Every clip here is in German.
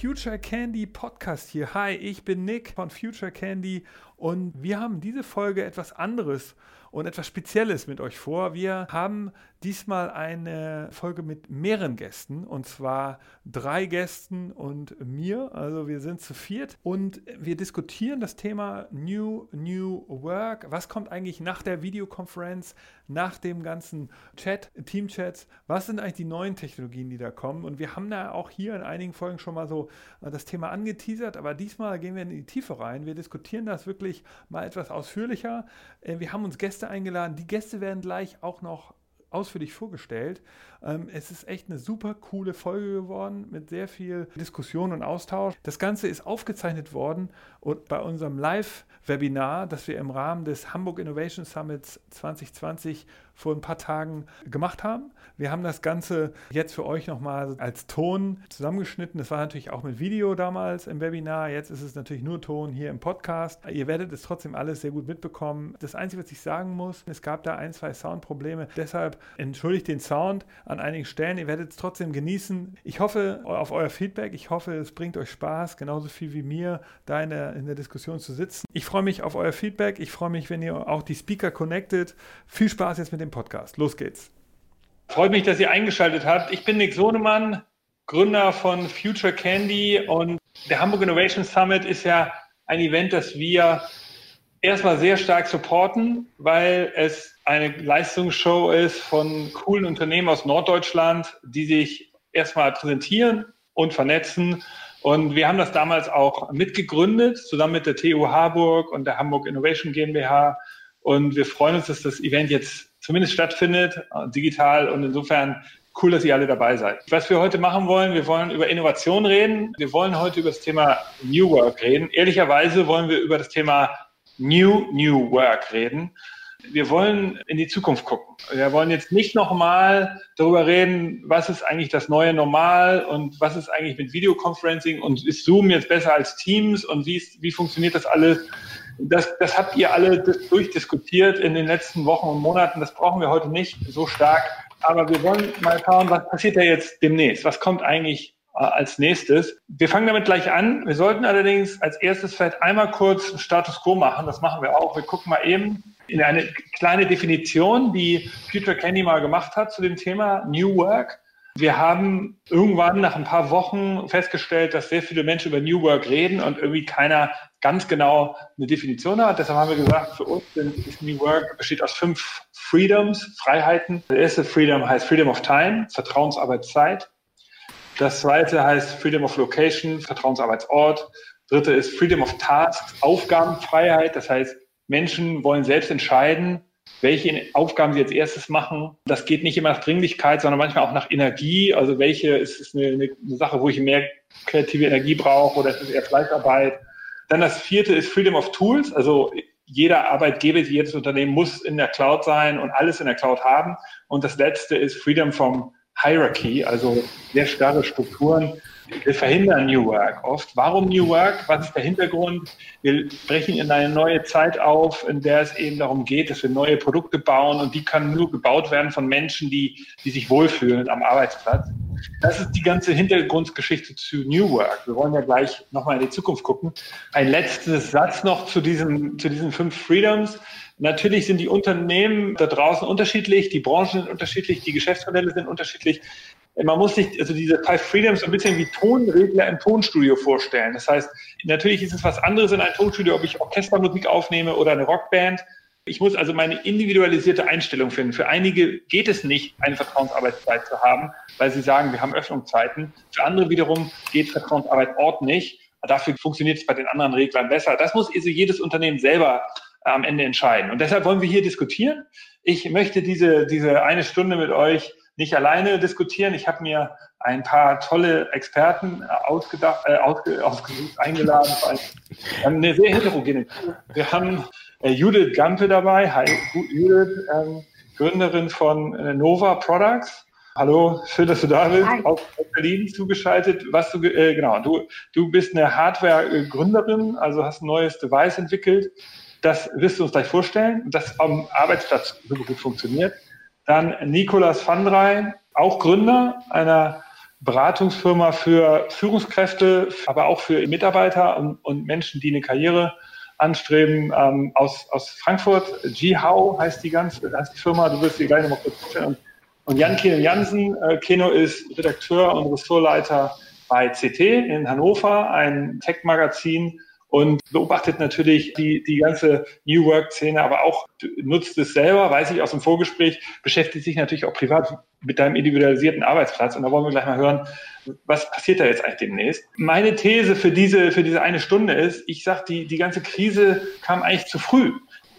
Future Candy Podcast hier. Hi, ich bin Nick von Future Candy und wir haben diese Folge etwas anderes und etwas Spezielles mit euch vor. Wir haben diesmal eine Folge mit mehreren Gästen und zwar drei Gästen und mir. Also wir sind zu viert und wir diskutieren das Thema New New Work. Was kommt eigentlich nach der Videokonferenz, nach dem ganzen Chat, Teamchats? Was sind eigentlich die neuen Technologien, die da kommen? Und wir haben da auch hier in einigen Folgen schon mal so das Thema angeteasert, aber diesmal gehen wir in die Tiefe rein. Wir diskutieren das wirklich mal etwas ausführlicher. Äh, wir haben uns Gäste eingeladen. Die Gäste werden gleich auch noch ausführlich vorgestellt. Ähm, es ist echt eine super coole Folge geworden mit sehr viel Diskussion und Austausch. Das Ganze ist aufgezeichnet worden und bei unserem Live-Webinar, das wir im Rahmen des Hamburg Innovation Summits 2020 vor ein paar Tagen gemacht haben. Wir haben das Ganze jetzt für euch nochmal als Ton zusammengeschnitten. Das war natürlich auch mit Video damals im Webinar. Jetzt ist es natürlich nur Ton hier im Podcast. Ihr werdet es trotzdem alles sehr gut mitbekommen. Das Einzige, was ich sagen muss, es gab da ein, zwei Soundprobleme. Deshalb entschuldigt den Sound an einigen Stellen. Ihr werdet es trotzdem genießen. Ich hoffe auf euer Feedback. Ich hoffe, es bringt euch Spaß, genauso viel wie mir, da in der, in der Diskussion zu sitzen. Ich freue mich auf euer Feedback. Ich freue mich, wenn ihr auch die Speaker connectet. Viel Spaß jetzt mit dem Podcast. Los geht's. Freut mich, dass ihr eingeschaltet habt. Ich bin Nick Sohnemann, Gründer von Future Candy und der Hamburg Innovation Summit ist ja ein Event, das wir erstmal sehr stark supporten, weil es eine Leistungsshow ist von coolen Unternehmen aus Norddeutschland, die sich erstmal präsentieren und vernetzen. Und wir haben das damals auch mitgegründet, zusammen mit der TU Harburg und der Hamburg Innovation GmbH. Und wir freuen uns, dass das Event jetzt zumindest stattfindet, digital. Und insofern cool, dass ihr alle dabei seid. Was wir heute machen wollen, wir wollen über Innovation reden. Wir wollen heute über das Thema New Work reden. Ehrlicherweise wollen wir über das Thema New New Work reden. Wir wollen in die Zukunft gucken. Wir wollen jetzt nicht nochmal darüber reden, was ist eigentlich das neue Normal und was ist eigentlich mit Videoconferencing und ist Zoom jetzt besser als Teams und wie, ist, wie funktioniert das alles, das, das habt ihr alle durchdiskutiert in den letzten Wochen und Monaten. Das brauchen wir heute nicht so stark. Aber wir wollen mal schauen, was passiert da jetzt demnächst? Was kommt eigentlich als nächstes? Wir fangen damit gleich an. Wir sollten allerdings als erstes vielleicht einmal kurz Status Quo machen. Das machen wir auch. Wir gucken mal eben in eine kleine Definition, die Future Candy mal gemacht hat zu dem Thema New Work. Wir haben irgendwann nach ein paar Wochen festgestellt, dass sehr viele Menschen über New Work reden und irgendwie keiner ganz genau eine Definition hat. Deshalb haben wir gesagt, für uns ist New Work besteht aus fünf Freedoms, Freiheiten. Der erste Freedom heißt Freedom of Time, Vertrauensarbeitszeit. Das zweite heißt Freedom of Location, Vertrauensarbeitsort. Dritte ist Freedom of Tasks, Aufgabenfreiheit. Das heißt, Menschen wollen selbst entscheiden, welche Aufgaben sie als erstes machen. Das geht nicht immer nach Dringlichkeit, sondern manchmal auch nach Energie. Also welche ist, ist eine, eine, Sache, wo ich mehr kreative Energie brauche oder ist es eher Fleißarbeit? Dann das vierte ist Freedom of Tools. Also jeder Arbeitgeber, jedes Unternehmen muss in der Cloud sein und alles in der Cloud haben. Und das letzte ist Freedom from Hierarchy, also sehr starre Strukturen. Wir verhindern New Work oft. Warum New Work? Was ist der Hintergrund? Wir brechen in eine neue Zeit auf, in der es eben darum geht, dass wir neue Produkte bauen und die können nur gebaut werden von Menschen, die, die sich wohlfühlen am Arbeitsplatz. Das ist die ganze Hintergrundgeschichte zu New Work. Wir wollen ja gleich nochmal in die Zukunft gucken. Ein letztes Satz noch zu, diesem, zu diesen fünf Freedoms. Natürlich sind die Unternehmen da draußen unterschiedlich, die Branchen sind unterschiedlich, die Geschäftsmodelle sind unterschiedlich man muss sich also diese Five Freedoms ein bisschen wie Tonregler im Tonstudio vorstellen. Das heißt, natürlich ist es was anderes in einem Tonstudio, ob ich Orchestermusik aufnehme oder eine Rockband. Ich muss also meine individualisierte Einstellung finden. Für einige geht es nicht, eine Vertrauensarbeitszeit zu haben, weil sie sagen, wir haben Öffnungszeiten. Für andere wiederum geht Vertrauensarbeitsort nicht. Dafür funktioniert es bei den anderen Reglern besser. Das muss also jedes Unternehmen selber am Ende entscheiden. Und deshalb wollen wir hier diskutieren. Ich möchte diese, diese eine Stunde mit euch nicht alleine diskutieren. Ich habe mir ein paar tolle Experten ausgedacht, äh, ausge, ausgesucht, eingeladen. Wir haben eine sehr heterogene Wir haben äh, Judith Gampe dabei. Hi, Judith, ähm, Gründerin von äh, Nova Products. Hallo, schön, dass du da bist. Hi. Aus Berlin zugeschaltet. Was du, äh, genau, du, du bist eine Hardware-Gründerin, also hast ein neues Device entwickelt. Das wirst du uns gleich vorstellen, das am Arbeitsplatz so gut funktioniert. Dann Nikolas van Drey, auch Gründer einer Beratungsfirma für Führungskräfte, aber auch für Mitarbeiter und, und Menschen, die eine Karriere anstreben, ähm, aus, aus Frankfurt. G-How heißt die ganze, heißt die Firma, du wirst sie gleich nochmal kurz vorstellen. Und Jan Keno Jansen, äh, Keno ist Redakteur und Ressortleiter bei CT in Hannover, ein Tech-Magazin und beobachtet natürlich die, die ganze New Work-Szene, aber auch nutzt es selber, weiß ich aus dem Vorgespräch, beschäftigt sich natürlich auch privat mit deinem individualisierten Arbeitsplatz. Und da wollen wir gleich mal hören, was passiert da jetzt eigentlich demnächst? Meine These für diese, für diese eine Stunde ist, ich sage, die, die ganze Krise kam eigentlich zu früh.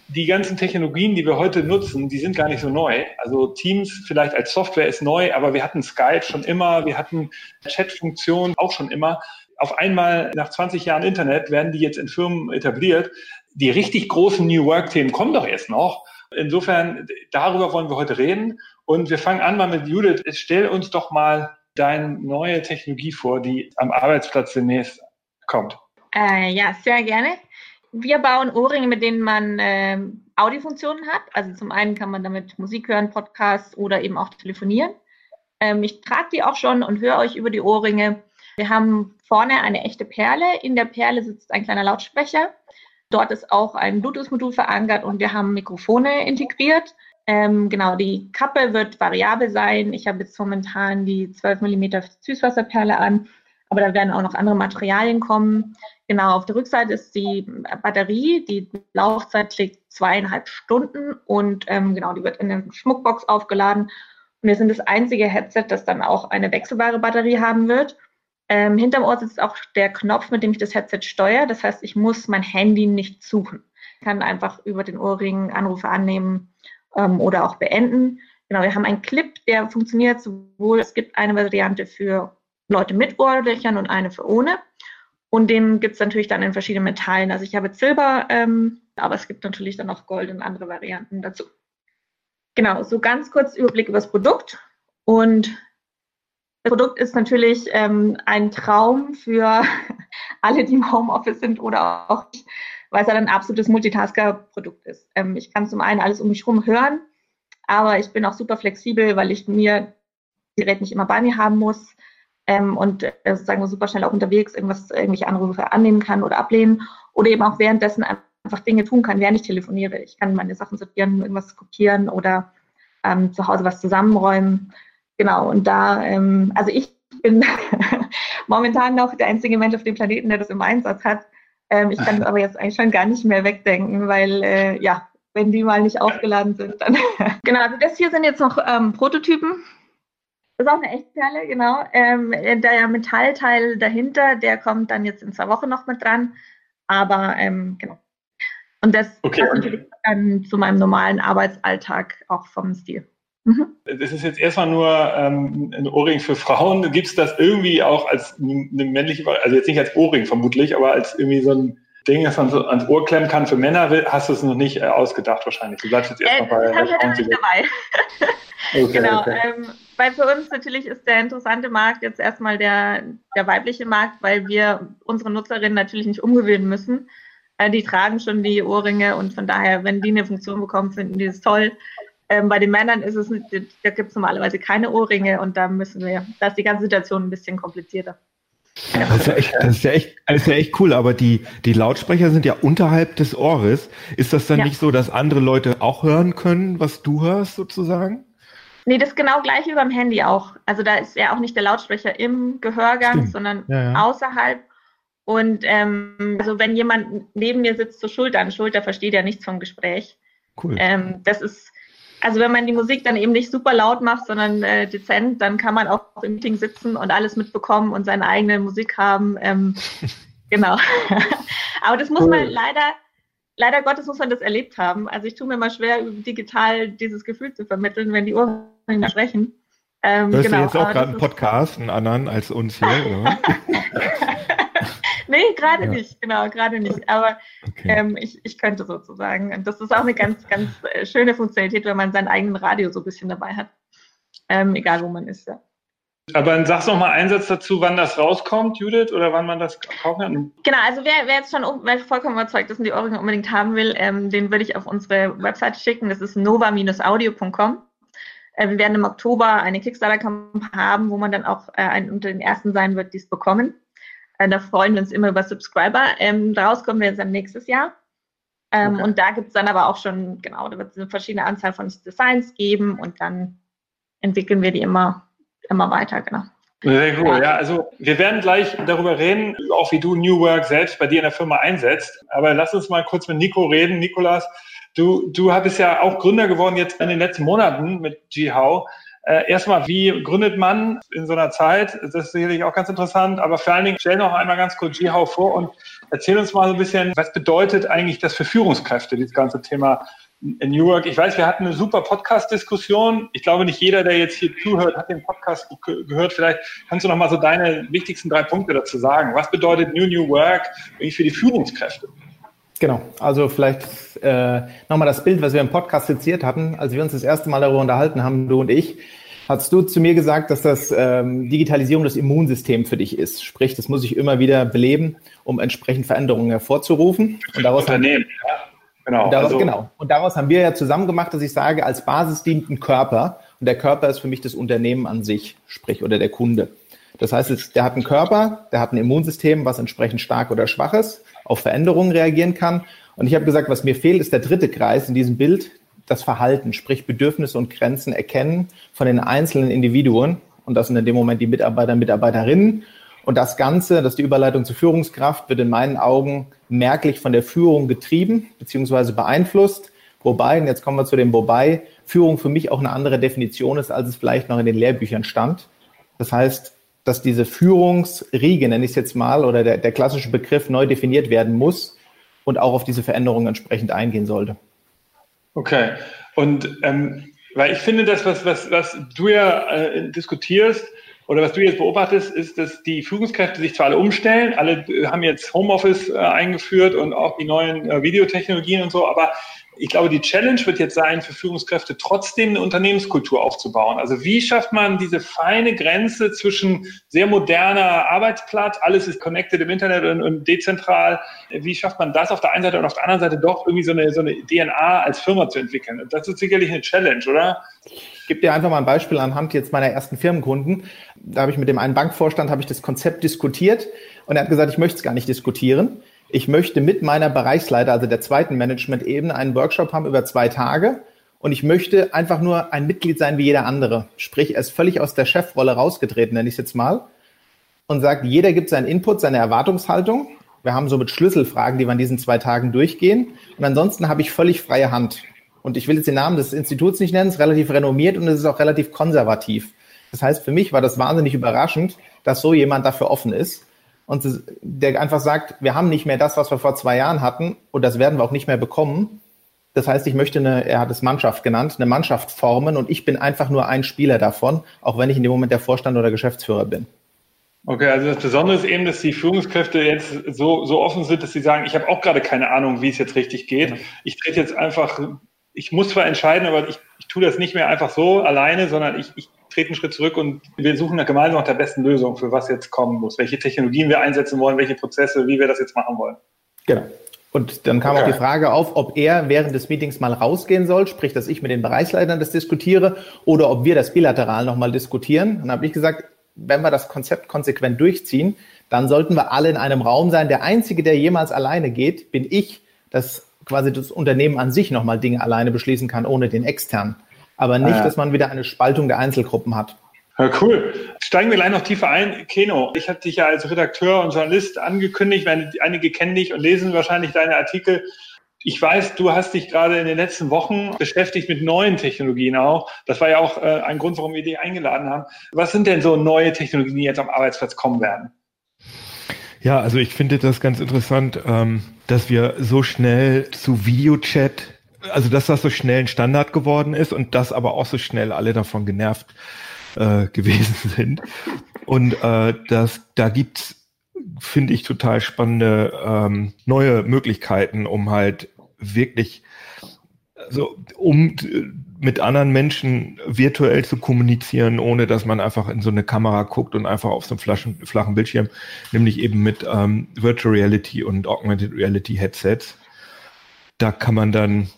Die ganzen Technologien, die wir heute nutzen, die sind gar nicht so neu. Also Teams vielleicht als Software ist neu, aber wir hatten Skype schon immer, wir hatten Chat-Funktionen auch schon immer auf einmal nach 20 Jahren Internet werden die jetzt in Firmen etabliert. Die richtig großen New Work-Themen kommen doch erst noch. Insofern, darüber wollen wir heute reden. Und wir fangen an mal mit Judith. Stell uns doch mal deine neue Technologie vor, die am Arbeitsplatz demnächst kommt. Äh, ja, sehr gerne. Wir bauen Ohrringe, mit denen man äh, Audiofunktionen hat. Also zum einen kann man damit Musik hören, Podcasts oder eben auch telefonieren. Ähm, ich trage die auch schon und höre euch über die Ohrringe. Wir haben vorne eine echte Perle. In der Perle sitzt ein kleiner Lautsprecher. Dort ist auch ein Bluetooth-Modul verankert und wir haben Mikrofone integriert. Ähm, genau, die Kappe wird variabel sein. Ich habe jetzt momentan die 12 mm Süßwasserperle an, aber da werden auch noch andere Materialien kommen. Genau, auf der Rückseite ist die Batterie. Die Laufzeit liegt zweieinhalb Stunden und ähm, genau, die wird in der Schmuckbox aufgeladen. Und wir sind das einzige Headset, das dann auch eine wechselbare Batterie haben wird. Ähm, hinterm Ohr sitzt auch der Knopf, mit dem ich das Headset steuere. Das heißt, ich muss mein Handy nicht suchen. Ich kann einfach über den Ohrring Anrufe annehmen ähm, oder auch beenden. Genau, wir haben einen Clip, der funktioniert sowohl, es gibt eine Variante für Leute mit Ohrlöchern und eine für ohne. Und den gibt es natürlich dann in verschiedenen Metallen. Also ich habe Silber, ähm, aber es gibt natürlich dann auch Gold und andere Varianten dazu. Genau, so ganz kurz Überblick über das Produkt. Und das Produkt ist natürlich ähm, ein Traum für alle, die im Homeoffice sind oder auch nicht, weil es ein absolutes Multitasker-Produkt ist. Ähm, ich kann zum einen alles um mich herum hören, aber ich bin auch super flexibel, weil ich mir das Gerät nicht immer bei mir haben muss ähm, und äh, sozusagen super schnell auch unterwegs irgendwas, irgendwelche Anrufe annehmen kann oder ablehnen oder eben auch währenddessen einfach Dinge tun kann, während ich telefoniere. Ich kann meine Sachen sortieren, irgendwas kopieren oder ähm, zu Hause was zusammenräumen. Genau, und da, ähm, also ich bin momentan noch der einzige Mensch auf dem Planeten, der das im Einsatz hat. Ähm, ich kann das aber jetzt eigentlich schon gar nicht mehr wegdenken, weil äh, ja, wenn die mal nicht aufgeladen sind, dann. genau, also das hier sind jetzt noch ähm, Prototypen. Das ist auch eine Echtperle, genau. Ähm, der Metallteil dahinter, der kommt dann jetzt in zwei Wochen noch mit dran. Aber ähm, genau. Und das okay. passt natürlich dann zu meinem normalen Arbeitsalltag auch vom Stil. Mhm. Das ist jetzt erstmal nur ähm, ein Ohrring für Frauen. Gibt es das irgendwie auch als eine männliche, also jetzt nicht als Ohrring vermutlich, aber als irgendwie so ein Ding, das man so ans Ohr klemmen kann für Männer, hast du es noch nicht äh, ausgedacht wahrscheinlich. Du bleibst jetzt erstmal äh, bei. Das habe ich nicht dabei. okay, genau. Okay. Ähm, weil für uns natürlich ist der interessante Markt jetzt erstmal der, der weibliche Markt, weil wir unsere Nutzerinnen natürlich nicht umgewöhnen müssen. Äh, die tragen schon die Ohrringe und von daher, wenn die eine Funktion bekommen, finden die es toll. Ähm, bei den Männern ist es, da gibt es normalerweise keine Ohrringe und da müssen wir, da ist die ganze Situation ein bisschen komplizierter. Ja, das, ist ja echt, das, ist ja echt, das ist ja echt cool, aber die, die Lautsprecher sind ja unterhalb des Ohres. Ist das dann ja. nicht so, dass andere Leute auch hören können, was du hörst sozusagen? Nee, das ist genau gleich wie beim Handy auch. Also da ist ja auch nicht der Lautsprecher im Gehörgang, Stimmt. sondern ja, ja. außerhalb. Und ähm, also wenn jemand neben mir sitzt, so Schulter an Schulter, versteht er nichts vom Gespräch. Cool. Ähm, das ist also wenn man die Musik dann eben nicht super laut macht, sondern äh, dezent, dann kann man auch im Meeting sitzen und alles mitbekommen und seine eigene Musik haben. Ähm, genau. Aber das muss cool. man leider, leider Gottes muss man das erlebt haben. Also ich tue mir mal schwer, digital dieses Gefühl zu vermitteln, wenn die Ohren sprechen. Ähm, Hörst genau, du jetzt auch gerade einen Podcast, einen anderen als uns hier? nee, gerade ja. nicht, genau, gerade nicht. Aber okay. ähm, ich, ich könnte sozusagen. Und das ist auch eine ganz, ganz äh, schöne Funktionalität, wenn man seinen eigenen Radio so ein bisschen dabei hat. Ähm, egal wo man ist, ja. Aber dann sagst du noch mal einen Satz dazu, wann das rauskommt, Judith, oder wann man das kaufen kann. Genau, also wer, wer jetzt schon wer vollkommen überzeugt ist und die Ohrringe unbedingt haben will, ähm, den würde ich auf unsere Website schicken. Das ist nova-audio.com. Äh, wir werden im Oktober eine Kickstarter-Kampagne haben, wo man dann auch äh, ein, unter den ersten sein wird, die es bekommen. Äh, da freuen wir uns immer über Subscriber. Ähm, daraus kommen wir jetzt dann nächstes Jahr. Ähm, okay. Und da gibt es dann aber auch schon, genau, da wird es eine verschiedene Anzahl von Designs geben und dann entwickeln wir die immer, immer weiter, genau. Sehr cool, ja. Also wir werden gleich darüber reden, auch wie du New Work selbst bei dir in der Firma einsetzt. Aber lass uns mal kurz mit Nico reden. Nikolas, du, du bist ja auch Gründer geworden jetzt in den letzten Monaten mit GHOW. Äh, erstmal, wie gründet man in so einer Zeit? Das ist sicherlich auch ganz interessant. Aber vor allen Dingen, stell noch einmal ganz kurz GHOW vor und erzähl uns mal so ein bisschen, was bedeutet eigentlich das für Führungskräfte, dieses ganze Thema New York. Ich weiß, wir hatten eine super Podcast-Diskussion. Ich glaube, nicht jeder, der jetzt hier zuhört, hat den Podcast gehört. Vielleicht kannst du noch mal so deine wichtigsten drei Punkte dazu sagen. Was bedeutet New New Work für die Führungskräfte? Genau, also vielleicht äh, nochmal das Bild, was wir im Podcast skizziert hatten, als wir uns das erste Mal darüber unterhalten haben, du und ich, hast du zu mir gesagt, dass das ähm, Digitalisierung das Immunsystem für dich ist. Sprich, das muss ich immer wieder beleben, um entsprechend Veränderungen hervorzurufen. Und daraus Unternehmen, ja. Genau. Und daraus, also, genau. Und daraus haben wir ja zusammen gemacht, dass ich sage, als Basis dient ein Körper. Und der Körper ist für mich das Unternehmen an sich, sprich, oder der Kunde. Das heißt, der hat einen Körper, der hat ein Immunsystem, was entsprechend stark oder schwach ist, auf Veränderungen reagieren kann. Und ich habe gesagt, was mir fehlt, ist der dritte Kreis in diesem Bild, das Verhalten, sprich Bedürfnisse und Grenzen erkennen von den einzelnen Individuen. Und das sind in dem Moment die Mitarbeiter und Mitarbeiterinnen und das Ganze, das ist die Überleitung zur Führungskraft, wird in meinen Augen merklich von der Führung getrieben bzw. beeinflusst. Wobei, und jetzt kommen wir zu dem Wobei, Führung für mich auch eine andere Definition ist, als es vielleicht noch in den Lehrbüchern stand. Das heißt, dass diese Führungsriege, nenne ich es jetzt mal, oder der, der klassische Begriff neu definiert werden muss und auch auf diese Veränderungen entsprechend eingehen sollte. Okay. Und ähm, weil ich finde, das, was, was, was du ja äh, diskutierst, oder was du jetzt beobachtest, ist, dass die Führungskräfte sich zwar alle umstellen, alle äh, haben jetzt Homeoffice äh, eingeführt und auch die neuen äh, Videotechnologien und so, aber ich glaube, die Challenge wird jetzt sein, für Führungskräfte trotzdem eine Unternehmenskultur aufzubauen. Also wie schafft man diese feine Grenze zwischen sehr moderner Arbeitsplatz, alles ist connected im Internet und, und, dezentral. Wie schafft man das auf der einen Seite und auf der anderen Seite doch irgendwie so eine, so eine DNA als Firma zu entwickeln? Das ist sicherlich eine Challenge, oder? Ich gebe dir einfach mal ein Beispiel anhand jetzt meiner ersten Firmenkunden. Da habe ich mit dem einen Bankvorstand habe ich das Konzept diskutiert und er hat gesagt, ich möchte es gar nicht diskutieren. Ich möchte mit meiner Bereichsleiter, also der zweiten Management-Ebene, einen Workshop haben über zwei Tage und ich möchte einfach nur ein Mitglied sein wie jeder andere. Sprich, er ist völlig aus der Chefrolle rausgetreten, nenne ich es jetzt mal, und sagt, jeder gibt seinen Input, seine Erwartungshaltung. Wir haben so mit Schlüsselfragen, die wir an diesen zwei Tagen durchgehen. Und ansonsten habe ich völlig freie Hand und ich will jetzt den Namen des Instituts nicht nennen, es ist relativ renommiert und es ist auch relativ konservativ. Das heißt, für mich war das wahnsinnig überraschend, dass so jemand dafür offen ist und der einfach sagt, wir haben nicht mehr das, was wir vor zwei Jahren hatten und das werden wir auch nicht mehr bekommen. Das heißt, ich möchte eine, er hat es Mannschaft genannt, eine Mannschaft formen und ich bin einfach nur ein Spieler davon, auch wenn ich in dem Moment der Vorstand oder Geschäftsführer bin. Okay, also das Besondere ist eben, dass die Führungskräfte jetzt so, so offen sind, dass sie sagen, ich habe auch gerade keine Ahnung, wie es jetzt richtig geht. Genau. Ich trete jetzt einfach ich muss zwar entscheiden, aber ich, ich tue das nicht mehr einfach so alleine, sondern ich, ich trete einen Schritt zurück und wir suchen da gemeinsam nach der besten Lösung, für was jetzt kommen muss, welche Technologien wir einsetzen wollen, welche Prozesse, wie wir das jetzt machen wollen. Genau. Und dann kam okay. auch die Frage auf, ob er während des Meetings mal rausgehen soll, sprich, dass ich mit den Bereichsleitern das diskutiere, oder ob wir das bilateral nochmal diskutieren. Und dann habe ich gesagt, wenn wir das Konzept konsequent durchziehen, dann sollten wir alle in einem Raum sein. Der Einzige, der jemals alleine geht, bin ich. Das quasi das Unternehmen an sich nochmal Dinge alleine beschließen kann, ohne den externen. Aber nicht, ah, ja. dass man wieder eine Spaltung der Einzelgruppen hat. Ja, cool. Steigen wir gleich noch tiefer ein. Keno, ich hatte dich ja als Redakteur und Journalist angekündigt. Einige kennen dich und lesen wahrscheinlich deine Artikel. Ich weiß, du hast dich gerade in den letzten Wochen beschäftigt mit neuen Technologien auch. Das war ja auch äh, ein Grund, warum wir dich eingeladen haben. Was sind denn so neue Technologien, die jetzt am Arbeitsplatz kommen werden? Ja, also ich finde das ganz interessant, ähm, dass wir so schnell zu Videochat, also dass das so schnell ein Standard geworden ist und dass aber auch so schnell alle davon genervt äh, gewesen sind. Und äh, das, da gibt's finde ich total spannende ähm, neue Möglichkeiten, um halt wirklich so um mit anderen Menschen virtuell zu kommunizieren, ohne dass man einfach in so eine Kamera guckt und einfach auf so einem flachen, flachen Bildschirm, nämlich eben mit ähm, Virtual Reality und Augmented Reality Headsets. Da kann man dann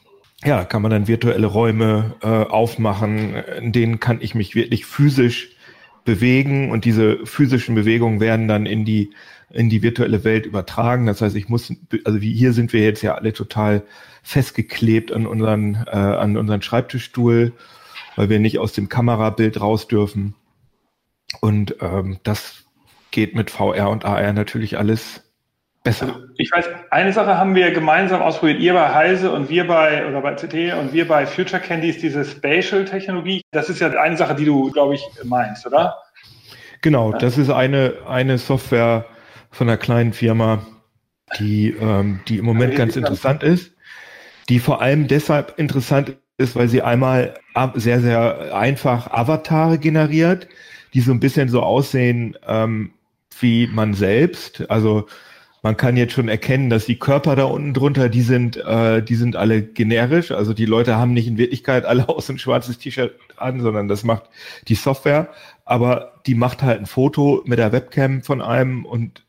ja, kann man dann virtuelle Räume äh, aufmachen, in denen kann ich mich wirklich physisch bewegen und diese physischen Bewegungen werden dann in die in die virtuelle Welt übertragen. Das heißt, ich muss, also wie hier sind wir jetzt ja alle total festgeklebt an unseren äh, an unseren Schreibtischstuhl, weil wir nicht aus dem Kamerabild raus dürfen. Und ähm, das geht mit VR und AR natürlich alles besser. Also ich weiß, eine Sache haben wir gemeinsam ausprobiert, ihr bei Heise und wir bei, oder bei CT und wir bei Future Candy ist diese Spatial-Technologie. Das ist ja eine Sache, die du, glaube ich, meinst, oder? Genau, das ist eine, eine Software von einer kleinen Firma, die, ähm, die im Moment ganz interessant ist, die vor allem deshalb interessant ist, weil sie einmal sehr, sehr einfach Avatare generiert, die so ein bisschen so aussehen ähm, wie man selbst. Also man kann jetzt schon erkennen, dass die Körper da unten drunter, die sind, äh, die sind alle generisch. Also die Leute haben nicht in Wirklichkeit alle aus ein schwarzes T-Shirt an, sondern das macht die Software. Aber die macht halt ein Foto mit der Webcam von einem und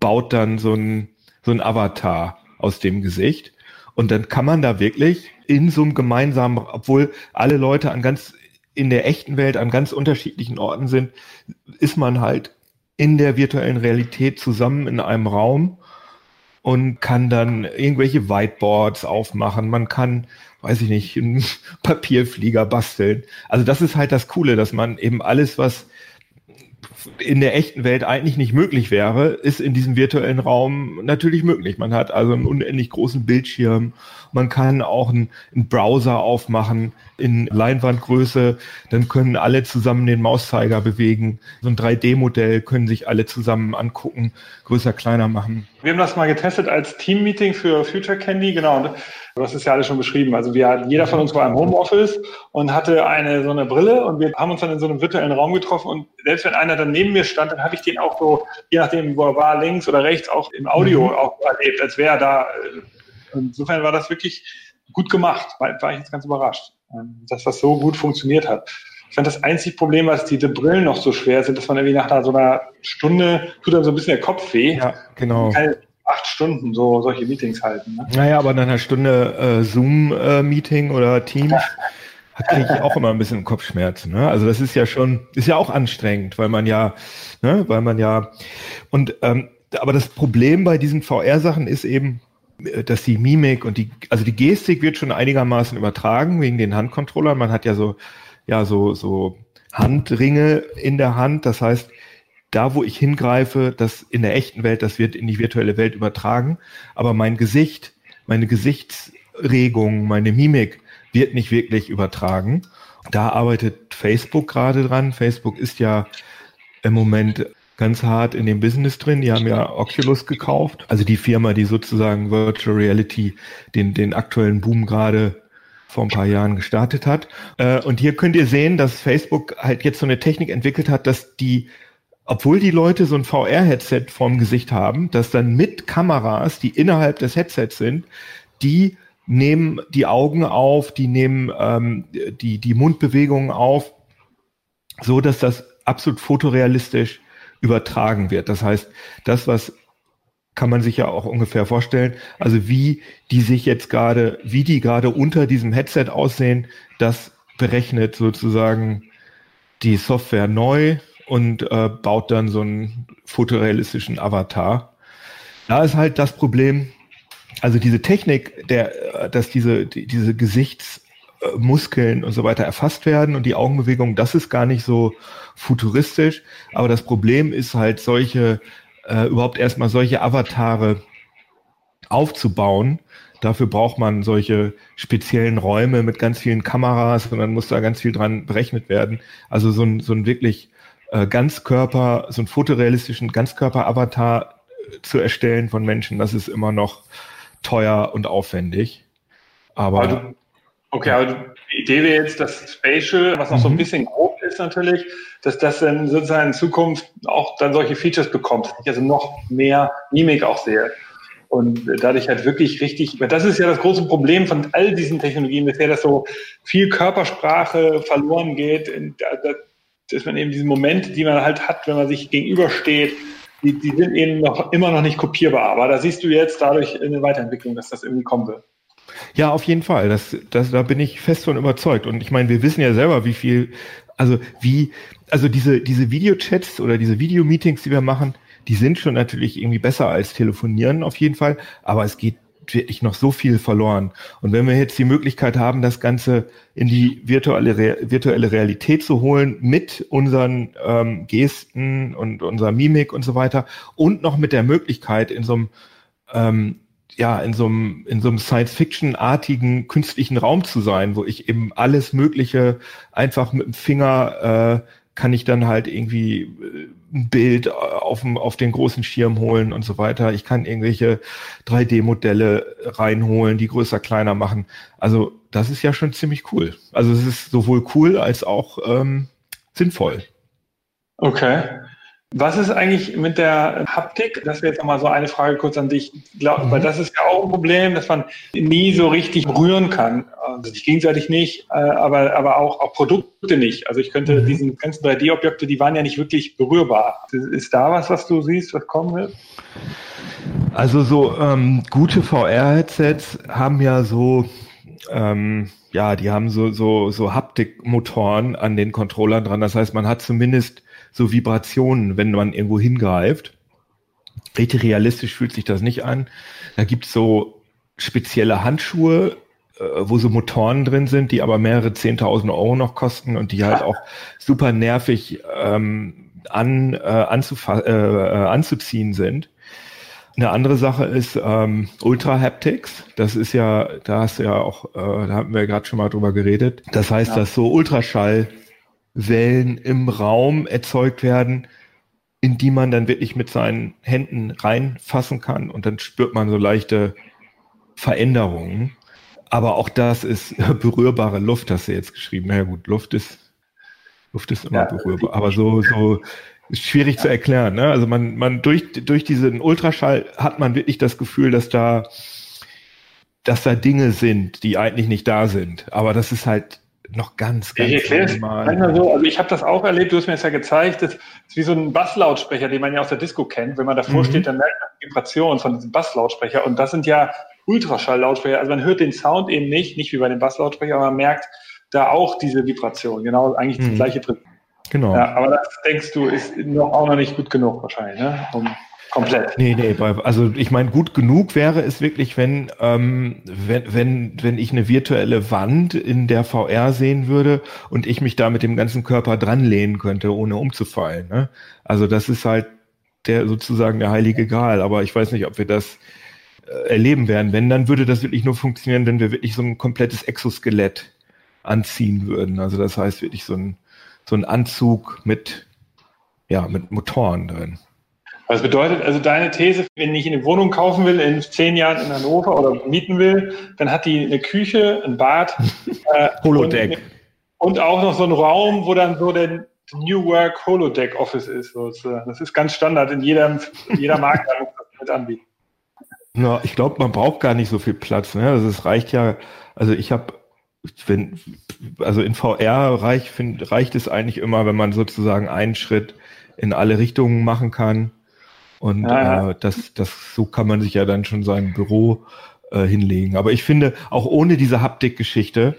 baut dann so ein, so ein Avatar aus dem Gesicht. Und dann kann man da wirklich in so einem gemeinsamen, obwohl alle Leute an ganz, in der echten Welt an ganz unterschiedlichen Orten sind, ist man halt in der virtuellen Realität zusammen in einem Raum und kann dann irgendwelche Whiteboards aufmachen. Man kann, weiß ich nicht, einen Papierflieger basteln. Also das ist halt das Coole, dass man eben alles, was in der echten Welt eigentlich nicht möglich wäre, ist in diesem virtuellen Raum natürlich möglich. Man hat also einen unendlich großen Bildschirm, man kann auch einen, einen Browser aufmachen in Leinwandgröße, dann können alle zusammen den Mauszeiger bewegen. So ein 3D-Modell können sich alle zusammen angucken, größer, kleiner machen. Wir haben das mal getestet als Team-Meeting für Future Candy, genau. Und hast es ja alles schon beschrieben. Also wir, jeder von uns war im Homeoffice und hatte eine so eine Brille und wir haben uns dann in so einem virtuellen Raum getroffen und selbst wenn einer dann neben mir stand, dann habe ich den auch so, je nachdem, wo er war, links oder rechts, auch im Audio mhm. auch erlebt, als wäre er da. Insofern war das wirklich gut gemacht. War, war ich jetzt ganz überrascht, ähm, dass das so gut funktioniert hat. Ich fand das einzige Problem, was diese Brillen noch so schwer sind, dass man irgendwie nach so einer Stunde tut dann so ein bisschen der Kopf weh. Ja, genau. Keine, acht Stunden so solche Meetings halten. Ne? Naja, aber nach einer Stunde äh, Zoom-Meeting äh, oder Teams kriege ich auch immer ein bisschen Kopfschmerzen. Ne? Also das ist ja schon, ist ja auch anstrengend, weil man ja, ne, weil man ja und ähm, aber das Problem bei diesen VR-Sachen ist eben, dass die Mimik und die, also die Gestik wird schon einigermaßen übertragen wegen den Handcontrollern. Man hat ja so, ja, so, so Handringe in der Hand. Das heißt, da, wo ich hingreife, das in der echten Welt, das wird in die virtuelle Welt übertragen. Aber mein Gesicht, meine Gesichtsregung, meine Mimik wird nicht wirklich übertragen. Da arbeitet Facebook gerade dran. Facebook ist ja im Moment ganz hart in dem Business drin. Die haben ja Oculus gekauft. Also die Firma, die sozusagen Virtual Reality den, den aktuellen Boom gerade vor ein paar Jahren gestartet hat. Äh, und hier könnt ihr sehen, dass Facebook halt jetzt so eine Technik entwickelt hat, dass die obwohl die Leute so ein VR-Headset vorm Gesicht haben, dass dann mit Kameras, die innerhalb des Headsets sind, die nehmen die Augen auf, die nehmen ähm, die, die Mundbewegungen auf, so dass das absolut fotorealistisch übertragen wird. Das heißt, das, was kann man sich ja auch ungefähr vorstellen, also wie die sich jetzt gerade, wie die gerade unter diesem Headset aussehen, das berechnet sozusagen die Software neu und äh, baut dann so einen fotorealistischen Avatar. Da ist halt das Problem, also diese Technik, der, äh, dass diese, die, diese Gesichtsmuskeln und so weiter erfasst werden und die Augenbewegungen, das ist gar nicht so futuristisch. Aber das Problem ist halt solche, äh, überhaupt erstmal solche Avatare aufzubauen. Dafür braucht man solche speziellen Räume mit ganz vielen Kameras und dann muss da ganz viel dran berechnet werden. Also so ein, so ein wirklich äh, Ganzkörper, so einen fotorealistischen Ganzkörper-Avatar äh, zu erstellen von Menschen, das ist immer noch teuer und aufwendig. Aber. Also, okay, aber die Idee wäre jetzt, dass Spatial, was noch mhm. so ein mhm. bisschen grob ist natürlich, dass das dann sozusagen in Zukunft auch dann solche Features bekommt. Also noch mehr Mimik auch sehe. Und dadurch halt wirklich richtig, das ist ja das große Problem von all diesen Technologien bisher, dass so viel Körpersprache verloren geht dass man eben diese Momente, die man halt hat, wenn man sich gegenübersteht, die, die sind eben noch immer noch nicht kopierbar. Aber da siehst du jetzt dadurch eine Weiterentwicklung, dass das irgendwie kommen wird. Ja, auf jeden Fall. Das, das, da bin ich fest von überzeugt. Und ich meine, wir wissen ja selber, wie viel, also wie, also diese, diese Videochats oder diese Videomeetings, die wir machen, die sind schon natürlich irgendwie besser als telefonieren auf jeden Fall. Aber es geht wirklich noch so viel verloren. Und wenn wir jetzt die Möglichkeit haben, das Ganze in die virtuelle, virtuelle Realität zu holen mit unseren ähm, Gesten und unserer Mimik und so weiter und noch mit der Möglichkeit in so einem ähm, ja, in so einem, in so einem Science-Fiction-artigen künstlichen Raum zu sein, wo ich eben alles Mögliche einfach mit dem Finger äh, kann ich dann halt irgendwie äh, ein Bild auf, dem, auf den großen Schirm holen und so weiter. Ich kann irgendwelche 3D-Modelle reinholen, die größer, kleiner machen. Also das ist ja schon ziemlich cool. Also es ist sowohl cool als auch ähm, sinnvoll. Okay. Was ist eigentlich mit der Haptik? Das wäre jetzt nochmal so eine Frage kurz an dich. Glaub, mhm. Weil das ist ja auch ein Problem, dass man nie so richtig berühren kann. Also sich gegenseitig nicht, äh, aber, aber auch, auch Produkte nicht. Also ich könnte mhm. diesen ganzen 3D-Objekte, die waren ja nicht wirklich berührbar. Ist da was, was du siehst, was kommen wird? Also so ähm, gute VR-Headsets haben ja so ähm, ja, die haben so, so, so Haptikmotoren an den Controllern dran. Das heißt, man hat zumindest so Vibrationen, wenn man irgendwo hingreift. Richtig realistisch fühlt sich das nicht an. Da gibt's so spezielle Handschuhe, äh, wo so Motoren drin sind, die aber mehrere zehntausend Euro noch kosten und die halt auch super nervig ähm, an, äh, anzufa äh, äh, anzuziehen sind. Eine andere Sache ist ähm, Ultra Haptics. Das ist ja, da hast du ja auch, äh, da haben wir gerade schon mal drüber geredet. Das heißt, ja. dass so Ultraschall Wellen im Raum erzeugt werden, in die man dann wirklich mit seinen Händen reinfassen kann und dann spürt man so leichte Veränderungen. Aber auch das ist berührbare Luft, hast du jetzt geschrieben. Na ja, gut, Luft ist, Luft ist immer ja, berührbar. Aber so, so ist schwierig ja. zu erklären. Ne? Also man, man durch, durch diesen Ultraschall hat man wirklich das Gefühl, dass da, dass da Dinge sind, die eigentlich nicht da sind. Aber das ist halt noch ganz, ganz ich erkläre so, also ich habe das auch erlebt, du hast mir das ja gezeigt, das ist wie so ein Basslautsprecher, den man ja aus der Disco kennt. Wenn man davor mhm. steht, dann merkt man die Vibration von diesem Basslautsprecher und das sind ja Ultraschalllautsprecher. Also man hört den Sound eben nicht, nicht wie bei dem Basslautsprecher, aber man merkt da auch diese Vibration. Genau, eigentlich mhm. das gleiche Prinzip. Genau. Ja, aber das denkst du, ist noch, auch noch nicht gut genug wahrscheinlich, ne? Um Komplett. Nee, nee, also ich meine, gut genug wäre es wirklich, wenn, ähm, wenn, wenn, wenn ich eine virtuelle Wand in der VR sehen würde und ich mich da mit dem ganzen Körper dran lehnen könnte, ohne umzufallen. Ne? Also das ist halt der sozusagen der heilige Gral, aber ich weiß nicht, ob wir das äh, erleben werden. Wenn, dann würde das wirklich nur funktionieren, wenn wir wirklich so ein komplettes Exoskelett anziehen würden. Also das heißt wirklich so ein, so ein Anzug mit, ja, mit Motoren drin. Was bedeutet also deine These, wenn ich eine Wohnung kaufen will in zehn Jahren in Hannover oder mieten will, dann hat die eine Küche, ein Bad, äh, Holodeck. Und, und, auch noch so einen Raum, wo dann so der New Work Holodeck Office ist. Das ist ganz Standard in jedem, jeder Markt mit anbieten. Ja, ich glaube, man braucht gar nicht so viel Platz. Ne? Also es reicht ja, also ich habe, wenn, also in VR reicht, find, reicht es eigentlich immer, wenn man sozusagen einen Schritt in alle Richtungen machen kann und ja. Äh, das, das, so kann man sich ja dann schon sein Büro äh, hinlegen. Aber ich finde, auch ohne diese Haptik-Geschichte,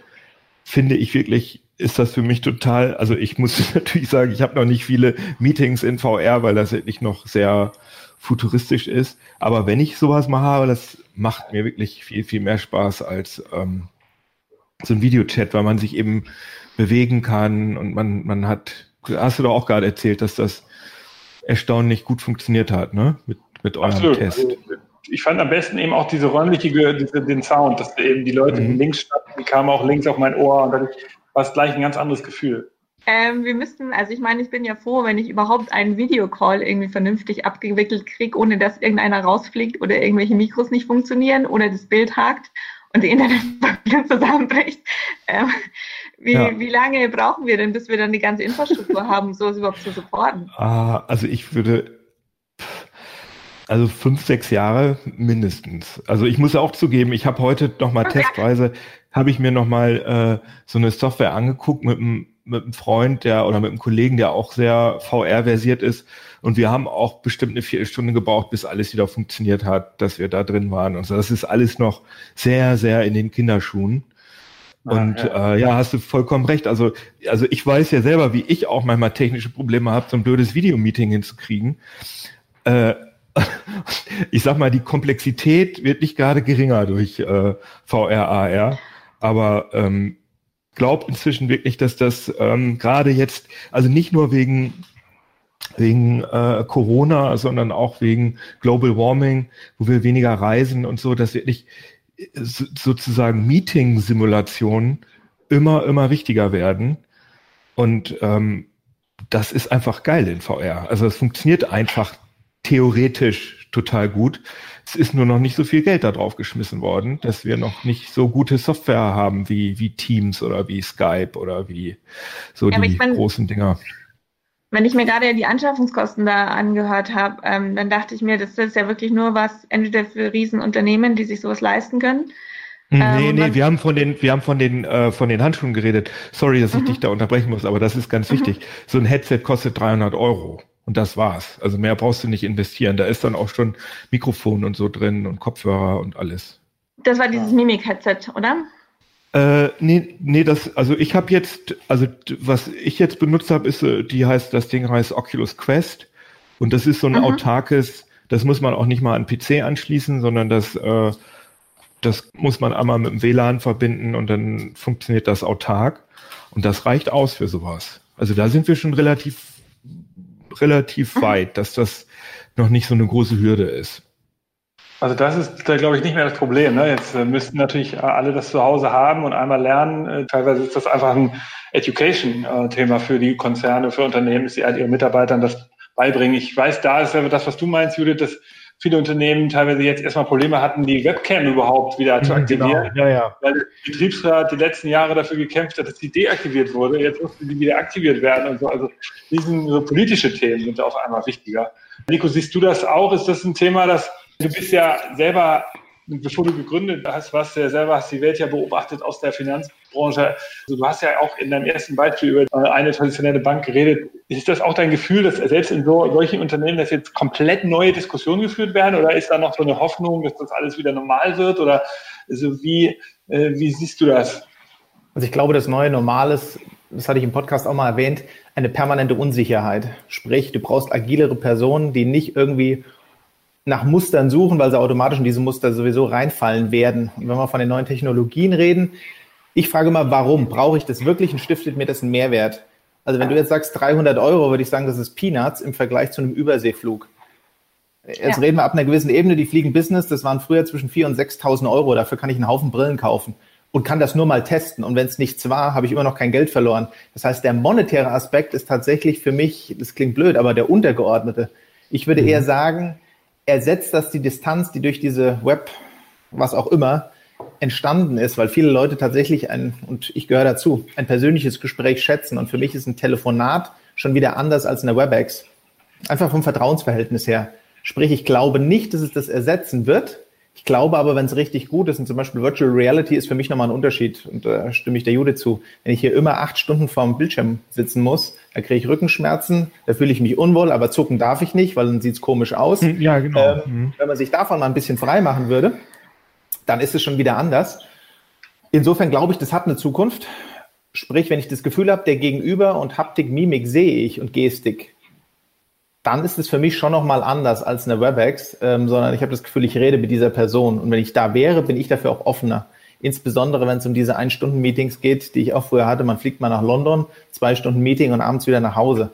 finde ich wirklich, ist das für mich total, also ich muss natürlich sagen, ich habe noch nicht viele Meetings in VR, weil das wirklich noch sehr futuristisch ist. Aber wenn ich sowas mal habe, das macht mir wirklich viel, viel mehr Spaß als ähm, so ein Videochat, weil man sich eben bewegen kann und man, man hat, hast du doch auch gerade erzählt, dass das erstaunlich gut funktioniert hat, ne? Mit, mit eurem Absolut. Test. Also, ich fand am besten eben auch diese räumliche, diese, den Sound, dass eben die Leute mhm. links standen, die kamen auch links auf mein Ohr und dann war es gleich ein ganz anderes Gefühl. Ähm, wir müssten, also ich meine, ich bin ja froh, wenn ich überhaupt einen Videocall irgendwie vernünftig abgewickelt kriege, ohne dass irgendeiner rausfliegt oder irgendwelche Mikros nicht funktionieren oder das Bild hakt und die Internetverbindung zusammenbricht. Ähm, wie, ja. wie lange brauchen wir denn, bis wir dann die ganze Infrastruktur haben, sowas überhaupt zu supporten? Ah, also ich würde, also fünf, sechs Jahre mindestens. Also ich muss auch zugeben, ich habe heute noch mal testweise, habe ich mir noch mal äh, so eine Software angeguckt mit einem mit einem Freund, der oder mit einem Kollegen, der auch sehr VR-versiert ist. Und wir haben auch bestimmt eine Viertelstunde gebraucht, bis alles wieder funktioniert hat, dass wir da drin waren. Und so. Das ist alles noch sehr, sehr in den Kinderschuhen. Und ja. Äh, ja, hast du vollkommen recht. Also, also ich weiß ja selber, wie ich auch manchmal technische Probleme habe, so ein blödes Videomeeting hinzukriegen. Äh, ich sag mal, die Komplexität wird nicht gerade geringer durch äh, VR, AR. Aber ähm, glaubt inzwischen wirklich, dass das ähm, gerade jetzt, also nicht nur wegen wegen äh, Corona, sondern auch wegen Global Warming, wo wir weniger reisen und so, dass wirklich sozusagen Meeting-Simulationen immer, immer wichtiger werden. Und ähm, das ist einfach geil in VR. Also es funktioniert einfach theoretisch total gut. Es ist nur noch nicht so viel Geld da drauf geschmissen worden, dass wir noch nicht so gute Software haben wie, wie Teams oder wie Skype oder wie so ja, die mein, großen Dinger. Wenn ich mir gerade die Anschaffungskosten da angehört habe, ähm, dann dachte ich mir, das ist ja wirklich nur was entweder für Riesenunternehmen, die sich sowas leisten können. Hm, nee, ähm, nee, wir haben von den, wir haben von den, äh, von den Handschuhen geredet. Sorry, dass ich mhm. dich da unterbrechen muss, aber das ist ganz mhm. wichtig. So ein Headset kostet 300 Euro. Und das war's. Also mehr brauchst du nicht investieren. Da ist dann auch schon Mikrofon und so drin und Kopfhörer und alles. Das war dieses Mimik-Headset, oder? Äh, nee, nee, das, also ich habe jetzt, also was ich jetzt benutzt habe, ist, äh, die heißt, das Ding heißt Oculus Quest. Und das ist so ein mhm. autarkes, das muss man auch nicht mal an PC anschließen, sondern das, äh, das muss man einmal mit dem WLAN verbinden und dann funktioniert das autark. Und das reicht aus für sowas. Also da sind wir schon relativ relativ mhm. weit, dass das noch nicht so eine große Hürde ist. Also das ist da glaube ich nicht mehr das Problem. Ne? Jetzt äh, müssten natürlich alle das zu Hause haben und einmal lernen. Äh, teilweise ist das einfach ein Education-Thema für die Konzerne, für Unternehmen, dass sie halt ihren Mitarbeitern das beibringen. Ich weiß, da ist das, was du meinst, Judith, dass viele Unternehmen teilweise jetzt erstmal Probleme hatten, die Webcam überhaupt wieder zu mhm, aktivieren. Genau. Ja, ja. Weil der Betriebsrat die letzten Jahre dafür gekämpft hat, dass die deaktiviert wurde. Jetzt musste die wieder aktiviert werden und so. Also diesen so politische Themen sind auf einmal wichtiger. Nico, siehst du das auch? Ist das ein Thema, das du bist ja selber bevor du gegründet hast, warst du ja selber, hast die Welt ja beobachtet aus der Finanzbranche. Also du hast ja auch in deinem ersten Beispiel über eine traditionelle Bank geredet. Ist das auch dein Gefühl, dass selbst in so, solchen Unternehmen, dass jetzt komplett neue Diskussionen geführt werden? Oder ist da noch so eine Hoffnung, dass das alles wieder normal wird? Oder also wie, äh, wie siehst du das? Also ich glaube, das neue Normal ist, das hatte ich im Podcast auch mal erwähnt, eine permanente Unsicherheit. Sprich, du brauchst agilere Personen, die nicht irgendwie nach Mustern suchen, weil sie automatisch in diese Muster sowieso reinfallen werden. Und wenn wir von den neuen Technologien reden, ich frage mal, warum? Brauche ich das wirklich und stiftet mir das einen Mehrwert? Also wenn du jetzt sagst 300 Euro, würde ich sagen, das ist Peanuts im Vergleich zu einem Überseeflug. Jetzt ja. reden wir ab einer gewissen Ebene, die fliegen Business, das waren früher zwischen 4.000 und 6.000 Euro. Dafür kann ich einen Haufen Brillen kaufen und kann das nur mal testen. Und wenn es nichts war, habe ich immer noch kein Geld verloren. Das heißt, der monetäre Aspekt ist tatsächlich für mich, das klingt blöd, aber der untergeordnete. Ich würde mhm. eher sagen, ersetzt das die Distanz, die durch diese Web, was auch immer, entstanden ist, weil viele Leute tatsächlich ein, und ich gehöre dazu, ein persönliches Gespräch schätzen. Und für mich ist ein Telefonat schon wieder anders als eine WebEx. Einfach vom Vertrauensverhältnis her. Sprich, ich glaube nicht, dass es das ersetzen wird. Ich glaube aber, wenn es richtig gut ist, und zum Beispiel Virtual Reality ist für mich nochmal ein Unterschied, und da stimme ich der Jude zu. Wenn ich hier immer acht Stunden vorm Bildschirm sitzen muss, da kriege ich Rückenschmerzen, da fühle ich mich unwohl, aber zucken darf ich nicht, weil dann sieht es komisch aus. Hm, ja, genau. Ähm, mhm. Wenn man sich davon mal ein bisschen frei machen würde, dann ist es schon wieder anders. Insofern glaube ich, das hat eine Zukunft. Sprich, wenn ich das Gefühl habe, der Gegenüber und Haptik, Mimik sehe ich und Gestik, dann ist es für mich schon nochmal anders als eine WebEx, ähm, sondern ich habe das Gefühl, ich rede mit dieser Person. Und wenn ich da wäre, bin ich dafür auch offener. Insbesondere, wenn es um diese Ein-Stunden-Meetings geht, die ich auch früher hatte. Man fliegt mal nach London, zwei Stunden Meeting und abends wieder nach Hause.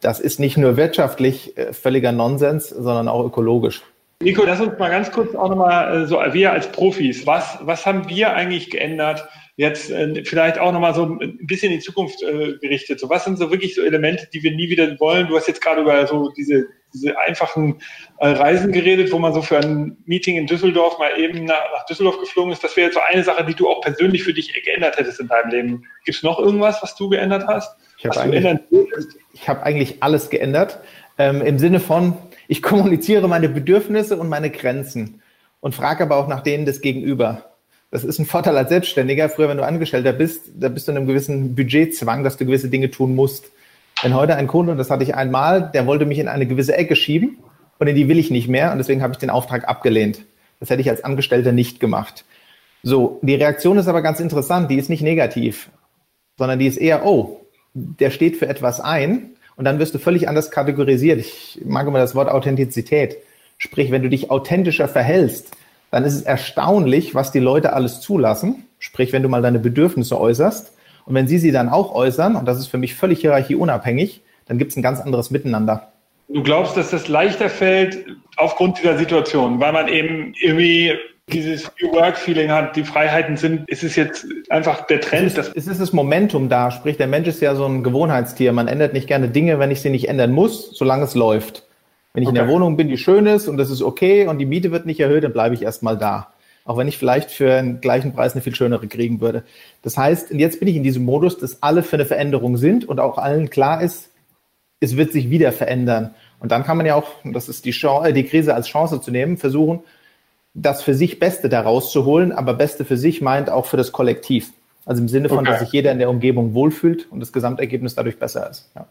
Das ist nicht nur wirtschaftlich äh, völliger Nonsens, sondern auch ökologisch. Nico, lass uns mal ganz kurz auch nochmal, äh, so wir als Profis, was, was haben wir eigentlich geändert, jetzt äh, vielleicht auch nochmal so ein bisschen in die Zukunft äh, gerichtet. So, was sind so wirklich so Elemente, die wir nie wieder wollen? Du hast jetzt gerade über so diese, diese einfachen äh, Reisen geredet, wo man so für ein Meeting in Düsseldorf mal eben nach, nach Düsseldorf geflogen ist. Das wäre jetzt so eine Sache, die du auch persönlich für dich geändert hättest in deinem Leben. Gibt es noch irgendwas, was du geändert hast? Ich habe eigentlich, hab eigentlich alles geändert. Ähm, Im Sinne von, ich kommuniziere meine Bedürfnisse und meine Grenzen und frage aber auch nach denen des Gegenüber. Das ist ein Vorteil als Selbstständiger. Früher, wenn du Angestellter bist, da bist du in einem gewissen Budgetzwang, dass du gewisse Dinge tun musst. Wenn heute ein Kunde, und das hatte ich einmal, der wollte mich in eine gewisse Ecke schieben und in die will ich nicht mehr und deswegen habe ich den Auftrag abgelehnt. Das hätte ich als Angestellter nicht gemacht. So, die Reaktion ist aber ganz interessant, die ist nicht negativ, sondern die ist eher, oh, der steht für etwas ein und dann wirst du völlig anders kategorisiert. Ich mag immer das Wort Authentizität. Sprich, wenn du dich authentischer verhältst, dann ist es erstaunlich, was die Leute alles zulassen. Sprich, wenn du mal deine Bedürfnisse äußerst und wenn sie sie dann auch äußern, und das ist für mich völlig hierarchieunabhängig, dann gibt es ein ganz anderes Miteinander. Du glaubst, dass das leichter fällt aufgrund dieser Situation, weil man eben irgendwie dieses New Work Feeling hat, die Freiheiten sind, ist es jetzt einfach der Trend. Es ist, es ist das Momentum da, sprich der Mensch ist ja so ein Gewohnheitstier. Man ändert nicht gerne Dinge, wenn ich sie nicht ändern muss, solange es läuft. Wenn ich okay. in der Wohnung bin, die schön ist und das ist okay und die Miete wird nicht erhöht, dann bleibe ich erstmal da. Auch wenn ich vielleicht für einen gleichen Preis eine viel schönere kriegen würde. Das heißt, jetzt bin ich in diesem Modus, dass alle für eine Veränderung sind und auch allen klar ist, es wird sich wieder verändern. Und dann kann man ja auch, das ist die, Chance, die Krise als Chance zu nehmen, versuchen, das für sich Beste daraus zu holen, aber Beste für sich meint auch für das Kollektiv. Also im Sinne von, okay. dass sich jeder in der Umgebung wohlfühlt und das Gesamtergebnis dadurch besser ist. Ja.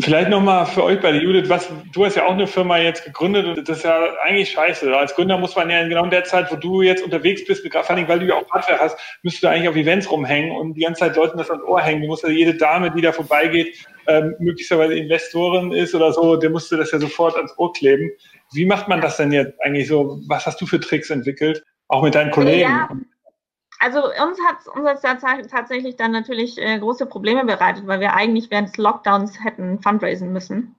Vielleicht nochmal für euch bei der Judith, was, du hast ja auch eine Firma jetzt gegründet und das ist ja eigentlich scheiße. Als Gründer muss man ja genau in der Zeit, wo du jetzt unterwegs bist, vor allem weil du ja auch Hardware hast, müsstest du eigentlich auf Events rumhängen und die ganze Zeit Leuten das ans Ohr hängen. Du musst ja jede Dame, die da vorbeigeht, ähm, möglicherweise Investorin ist oder so, der musste das ja sofort ans Ohr kleben. Wie macht man das denn jetzt eigentlich so? Was hast du für Tricks entwickelt? Auch mit deinen Kollegen? Ja, also uns hat uns hat's tatsächlich dann natürlich äh, große Probleme bereitet, weil wir eigentlich während des Lockdowns hätten fundraisen müssen.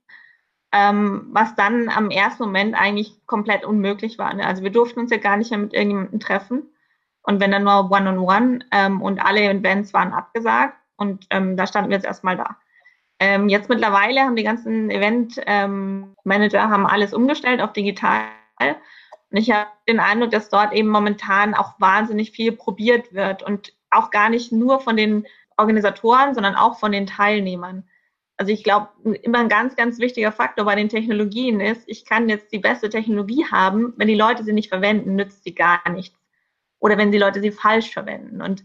Ähm, was dann am ersten Moment eigentlich komplett unmöglich war. Ne? Also wir durften uns ja gar nicht mehr mit irgendjemandem treffen. Und wenn dann nur One-on-One -on -one, ähm, und alle Events waren abgesagt und ähm, da standen wir jetzt erstmal da. Ähm, jetzt mittlerweile haben die ganzen Event-Manager ähm, haben alles umgestellt auf digital. Und ich habe den Eindruck, dass dort eben momentan auch wahnsinnig viel probiert wird und auch gar nicht nur von den Organisatoren, sondern auch von den Teilnehmern. Also ich glaube, immer ein ganz, ganz wichtiger Faktor bei den Technologien ist, ich kann jetzt die beste Technologie haben, wenn die Leute sie nicht verwenden, nützt sie gar nichts. Oder wenn die Leute sie falsch verwenden. Und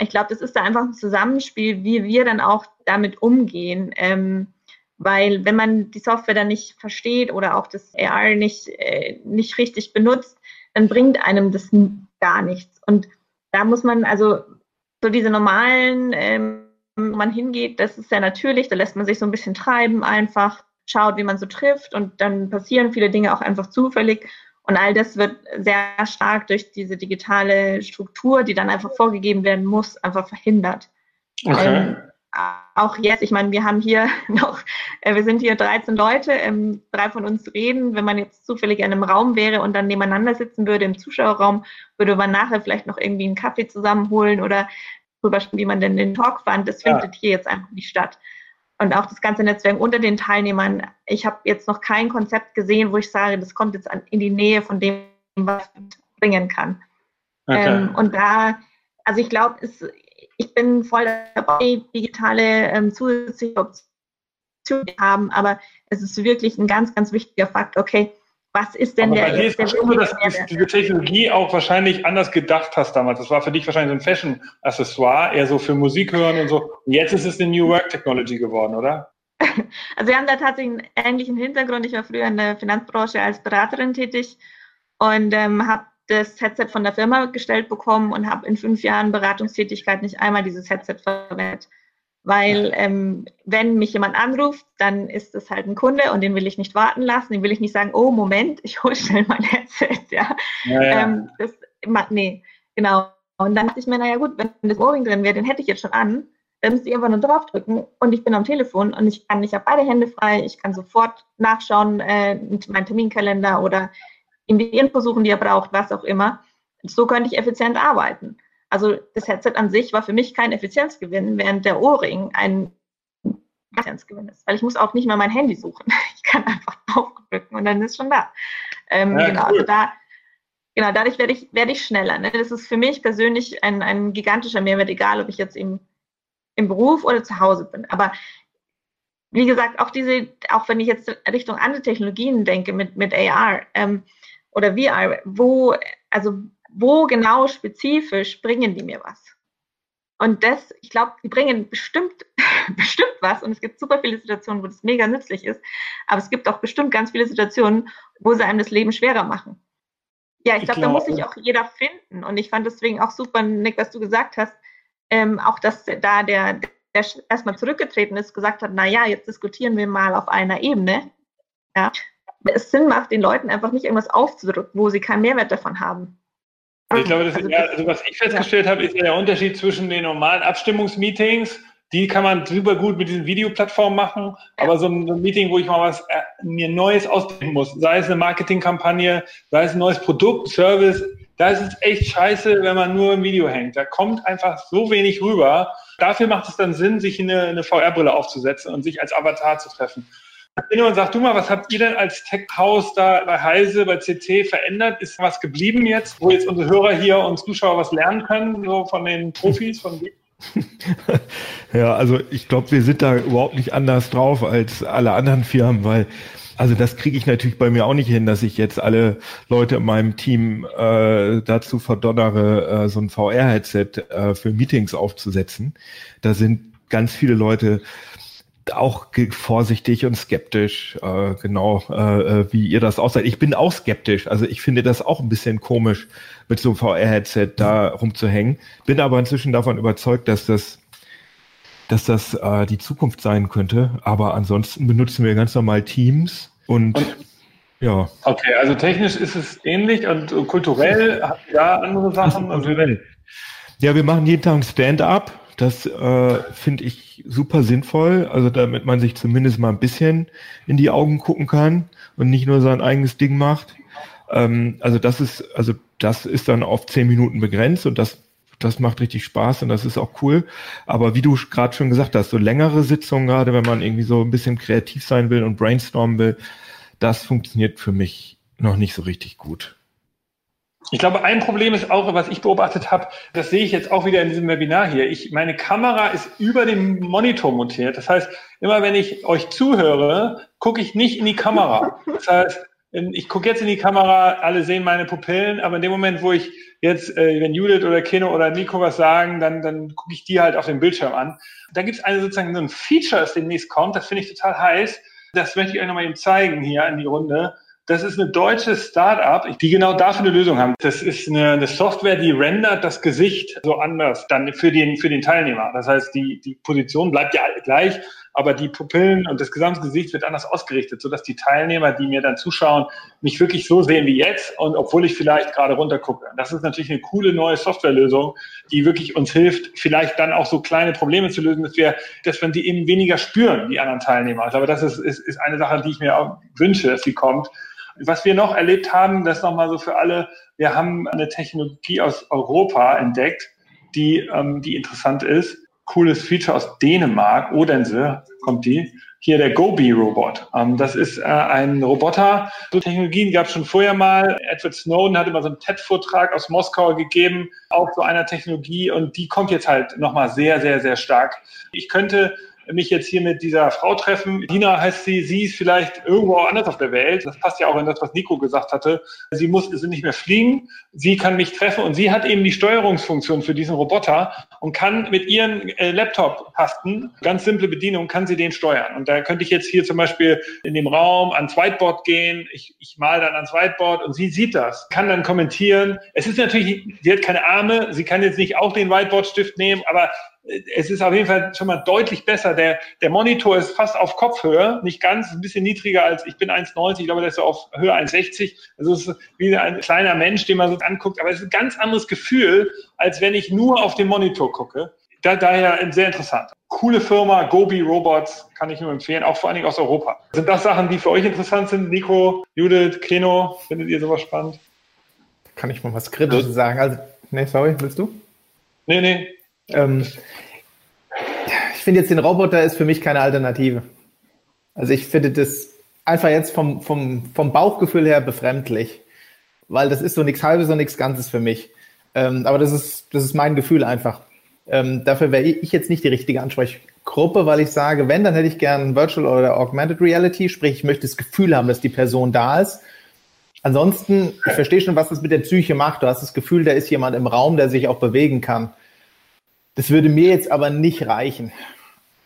ich glaube, das ist da einfach ein Zusammenspiel, wie wir dann auch damit umgehen. Ähm, weil wenn man die Software dann nicht versteht oder auch das AR nicht, äh, nicht richtig benutzt, dann bringt einem das gar nichts. Und da muss man also so diese normalen, ähm, man hingeht, das ist ja natürlich, da lässt man sich so ein bisschen treiben einfach, schaut, wie man so trifft und dann passieren viele Dinge auch einfach zufällig. Und all das wird sehr stark durch diese digitale Struktur, die dann einfach vorgegeben werden muss, einfach verhindert. Okay. Ähm, auch jetzt, ich meine, wir haben hier noch, äh, wir sind hier 13 Leute, ähm, drei von uns reden. Wenn man jetzt zufällig in einem Raum wäre und dann nebeneinander sitzen würde im Zuschauerraum, würde man nachher vielleicht noch irgendwie einen Kaffee zusammenholen oder drüber sprechen, wie man denn den Talk fand. Das ja. findet hier jetzt einfach nicht statt. Und auch das ganze Netzwerk unter den Teilnehmern. Ich habe jetzt noch kein Konzept gesehen, wo ich sage, das kommt jetzt in die Nähe von dem, was bringen kann. Okay. Ähm, und da, also ich glaube, ich bin voll dabei, digitale ähm, zusätzliche Optionen zu haben, aber es ist wirklich ein ganz, ganz wichtiger Fakt, okay, was ist denn aber der, bei dir ist der schon so, dass du diese Technologie auch wahrscheinlich anders gedacht hast damals. Das war für dich wahrscheinlich so ein Fashion-Accessoire, eher so für Musik hören und so. Und jetzt ist es eine New Work Technology geworden, oder? Also wir haben da tatsächlich einen ähnlichen Hintergrund. Ich war früher in der Finanzbranche als Beraterin tätig und ähm, habe das Headset von der Firma gestellt bekommen und habe in fünf Jahren Beratungstätigkeit nicht einmal dieses Headset verwendet. Weil ähm, wenn mich jemand anruft, dann ist es halt ein Kunde und den will ich nicht warten lassen. Den will ich nicht sagen, oh Moment, ich hole schnell mein Headset. Ja, ja, ja. Ähm, das, nee, genau. Und dann dachte ich mir, naja gut, wenn das Ohrring drin wäre, den hätte ich jetzt schon an. Dann müsste ich einfach nur draufdrücken und ich bin am Telefon und ich kann, ich habe beide Hände frei, ich kann sofort nachschauen, äh, meinen Terminkalender oder ihm die Info suchen, die er braucht, was auch immer. So könnte ich effizient arbeiten. Also das Headset an sich war für mich kein Effizienzgewinn, während der Ohrring ein Effizienzgewinn ist. Weil ich muss auch nicht mal mein Handy suchen. Ich kann einfach draufdrücken und dann ist schon da. Ähm, ja, genau, cool. also da, genau, dadurch werde ich, werde ich schneller. Ne? Das ist für mich persönlich ein, ein gigantischer Mehrwert, egal ob ich jetzt im, im Beruf oder zu Hause bin. Aber wie gesagt, auch diese, auch wenn ich jetzt Richtung andere Technologien denke mit, mit AR, ähm, oder VR, wo, also wo genau spezifisch bringen die mir was? Und das, ich glaube, die bringen bestimmt, bestimmt was. Und es gibt super viele Situationen, wo das mega nützlich ist. Aber es gibt auch bestimmt ganz viele Situationen, wo sie einem das Leben schwerer machen. Ja, ich, glaube, glaub, da muss sich auch jeder finden. Und ich fand deswegen auch super, Nick, was du gesagt hast, ähm, auch dass da der, der erstmal zurückgetreten ist, gesagt hat, na ja, jetzt diskutieren wir mal auf einer Ebene. Ja, es Sinn macht, den Leuten einfach nicht irgendwas aufzudrücken, wo sie keinen Mehrwert davon haben. Ich glaube, das also, ja, also was ich festgestellt ja. habe, ist ja der Unterschied zwischen den normalen Abstimmungsmeetings. Die kann man super gut mit diesen Videoplattformen machen, ja. aber so ein, Meeting, wo ich mal was äh, mir Neues ausdenken muss, sei es eine Marketingkampagne, sei es ein neues Produkt, Service, da ist es echt scheiße, wenn man nur im Video hängt. Da kommt einfach so wenig rüber. Dafür macht es dann Sinn, sich eine, eine VR-Brille aufzusetzen und sich als Avatar zu treffen. Und sag du mal, was habt ihr denn als Tech-Haus da bei Heise, bei CC verändert? Ist was geblieben jetzt, wo jetzt unsere Hörer hier und Zuschauer was lernen können, so von den Profis, von Ja, also ich glaube, wir sind da überhaupt nicht anders drauf als alle anderen Firmen, weil also das kriege ich natürlich bei mir auch nicht hin, dass ich jetzt alle Leute in meinem Team äh, dazu verdonnere, äh, so ein VR-Headset äh, für Meetings aufzusetzen. Da sind ganz viele Leute auch vorsichtig und skeptisch, äh, genau äh, äh, wie ihr das auch seid. Ich bin auch skeptisch, also ich finde das auch ein bisschen komisch, mit so einem VR-Headset da rumzuhängen. Bin aber inzwischen davon überzeugt, dass das, dass das äh, die Zukunft sein könnte. Aber ansonsten benutzen wir ganz normal Teams und, und ja. Okay, also technisch ist es ähnlich und kulturell da andere Sachen? Kulturell. Ja, wir machen jeden Tag ein Stand-up das äh, finde ich super sinnvoll, also damit man sich zumindest mal ein bisschen in die Augen gucken kann und nicht nur sein eigenes Ding macht. Ähm, also das ist, also das ist dann auf zehn Minuten begrenzt und das das macht richtig Spaß und das ist auch cool. Aber wie du gerade schon gesagt hast, so längere Sitzungen, gerade wenn man irgendwie so ein bisschen kreativ sein will und brainstormen will, das funktioniert für mich noch nicht so richtig gut. Ich glaube, ein Problem ist auch, was ich beobachtet habe, das sehe ich jetzt auch wieder in diesem Webinar hier. Ich, meine Kamera ist über dem Monitor montiert. Das heißt, immer wenn ich euch zuhöre, gucke ich nicht in die Kamera. Das heißt, ich gucke jetzt in die Kamera, alle sehen meine Pupillen, aber in dem Moment, wo ich jetzt, äh, wenn Judith oder Keno oder Nico was sagen, dann, dann gucke ich die halt auf dem Bildschirm an. Da gibt es eine sozusagen so ein Feature, das demnächst kommt, das finde ich total heiß. Das möchte ich euch nochmal eben zeigen hier in die Runde. Das ist eine deutsche Start-up, die genau dafür eine Lösung haben. Das ist eine, eine, Software, die rendert das Gesicht so anders dann für den, für den Teilnehmer. Das heißt, die, die Position bleibt ja gleich, aber die Pupillen und das gesamte Gesicht wird anders ausgerichtet, sodass die Teilnehmer, die mir dann zuschauen, mich wirklich so sehen wie jetzt und obwohl ich vielleicht gerade runter gucke. Das ist natürlich eine coole neue Softwarelösung, die wirklich uns hilft, vielleicht dann auch so kleine Probleme zu lösen, dass wir, dass wir die eben weniger spüren, die anderen Teilnehmer. Ich glaube, das ist, ist, ist eine Sache, die ich mir auch wünsche, dass sie kommt was wir noch erlebt haben, das nochmal so für alle, wir haben eine Technologie aus Europa entdeckt, die, ähm, die interessant ist. Cooles Feature aus Dänemark, Odense kommt die. Hier der Gobi-Robot. Ähm, das ist äh, ein Roboter. So Technologien gab es schon vorher mal. Edward Snowden hat immer so einen TED-Vortrag aus Moskau gegeben, auch so einer Technologie. Und die kommt jetzt halt nochmal sehr, sehr, sehr stark. Ich könnte mich jetzt hier mit dieser Frau treffen. Dina heißt sie, sie ist vielleicht irgendwo anders auf der Welt. Das passt ja auch in das, was Nico gesagt hatte. Sie muss sie nicht mehr fliegen. Sie kann mich treffen und sie hat eben die Steuerungsfunktion für diesen Roboter und kann mit ihren äh, Laptop-Tasten, ganz simple Bedienung, kann sie den steuern. Und da könnte ich jetzt hier zum Beispiel in dem Raum ans Whiteboard gehen. Ich, ich mal dann ans Whiteboard und sie sieht das, kann dann kommentieren. Es ist natürlich, sie hat keine Arme, sie kann jetzt nicht auch den Whiteboard-Stift nehmen, aber es ist auf jeden Fall schon mal deutlich besser. Der, der Monitor ist fast auf Kopfhöhe, nicht ganz, ein bisschen niedriger als ich bin 1,90, ich glaube, der ist so auf Höhe 1,60. Also es ist wie ein kleiner Mensch, den man so anguckt, aber es ist ein ganz anderes Gefühl, als wenn ich nur auf den Monitor gucke. Da, daher sehr interessant. Coole Firma, Gobi Robots, kann ich nur empfehlen, auch vor allen Dingen aus Europa. Sind das Sachen, die für euch interessant sind? Nico, Judith, Keno, findet ihr sowas spannend? Kann ich mal was Kritisches sagen? Also, nee, sorry, willst du? Nee, nee, ähm, ich finde jetzt den Roboter ist für mich keine Alternative. Also ich finde das einfach jetzt vom, vom, vom Bauchgefühl her befremdlich, weil das ist so nichts Halbes und nichts Ganzes für mich. Ähm, aber das ist, das ist mein Gefühl einfach. Ähm, dafür wäre ich jetzt nicht die richtige Ansprechgruppe, weil ich sage, wenn, dann hätte ich gern Virtual oder Augmented Reality, sprich, ich möchte das Gefühl haben, dass die Person da ist. Ansonsten, ich verstehe schon, was das mit der Psyche macht. Du hast das Gefühl, da ist jemand im Raum, der sich auch bewegen kann. Das würde mir jetzt aber nicht reichen.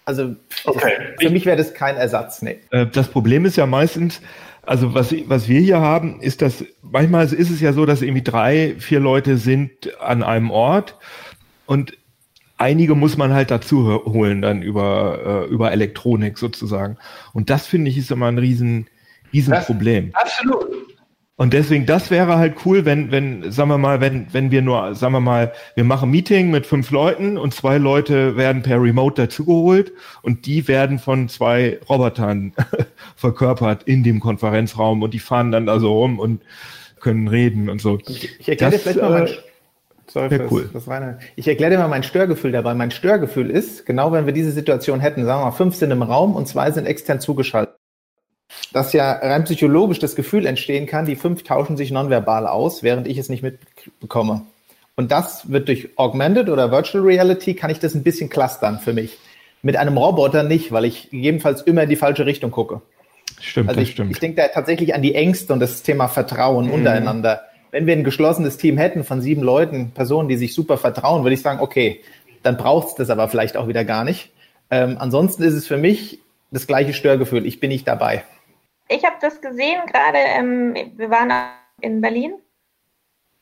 Also okay. das, für mich wäre das kein Ersatz. Nee. Äh, das Problem ist ja meistens, also was, was wir hier haben, ist, dass manchmal ist es ja so, dass irgendwie drei, vier Leute sind an einem Ort und einige muss man halt dazu holen dann über, äh, über Elektronik sozusagen. Und das finde ich ist immer ein riesen, riesen das, Problem. Absolut. Und deswegen, das wäre halt cool, wenn, wenn, sagen wir mal, wenn, wenn wir nur, sagen wir mal, wir machen Meeting mit fünf Leuten und zwei Leute werden per Remote dazugeholt und die werden von zwei Robotern verkörpert in dem Konferenzraum und die fahren dann da so rum und können reden und so. Ich erkläre dir vielleicht mal mein, äh, sorry fürs, cool. das reine. Ich erkläre dir mal mein Störgefühl dabei. Mein Störgefühl ist, genau wenn wir diese Situation hätten, sagen wir mal, fünf sind im Raum und zwei sind extern zugeschaltet dass ja rein psychologisch das Gefühl entstehen kann, die fünf tauschen sich nonverbal aus, während ich es nicht mitbekomme. Und das wird durch Augmented oder Virtual Reality, kann ich das ein bisschen clustern für mich. Mit einem Roboter nicht, weil ich gegebenenfalls immer in die falsche Richtung gucke. Stimmt, also ich, das stimmt. Ich denke da tatsächlich an die Ängste und das Thema Vertrauen mhm. untereinander. Wenn wir ein geschlossenes Team hätten von sieben Leuten, Personen, die sich super vertrauen, würde ich sagen, okay, dann braucht es das aber vielleicht auch wieder gar nicht. Ähm, ansonsten ist es für mich das gleiche Störgefühl. Ich bin nicht dabei ich habe das gesehen, gerade ähm, wir waren in Berlin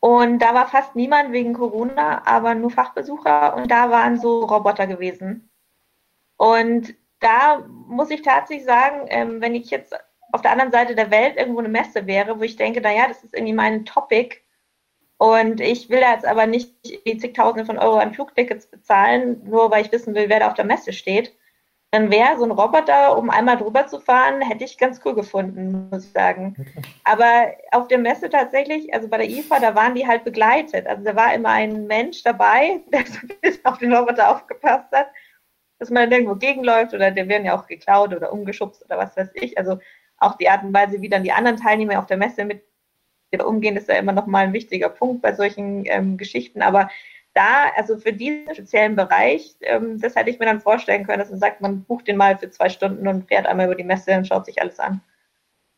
und da war fast niemand wegen Corona, aber nur Fachbesucher und da waren so Roboter gewesen. Und da muss ich tatsächlich sagen, ähm, wenn ich jetzt auf der anderen Seite der Welt irgendwo eine Messe wäre, wo ich denke, naja, das ist irgendwie mein Topic und ich will jetzt aber nicht die zigtausende von Euro an Flugtickets bezahlen, nur weil ich wissen will, wer da auf der Messe steht, dann wäre so ein Roboter, um einmal drüber zu fahren, hätte ich ganz cool gefunden, muss ich sagen. Okay. Aber auf der Messe tatsächlich, also bei der IFA, da waren die halt begleitet. Also da war immer ein Mensch dabei, der so ein bisschen auf den Roboter aufgepasst hat, dass man irgendwo gegenläuft oder der werden ja auch geklaut oder umgeschubst oder was weiß ich. Also auch die Art und Weise, wie dann die anderen Teilnehmer auf der Messe mit umgehen, ist ja immer noch mal ein wichtiger Punkt bei solchen ähm, Geschichten. Aber da, also für diesen speziellen Bereich, ähm, das hätte ich mir dann vorstellen können, dass man sagt, man bucht den mal für zwei Stunden und fährt einmal über die Messe und schaut sich alles an.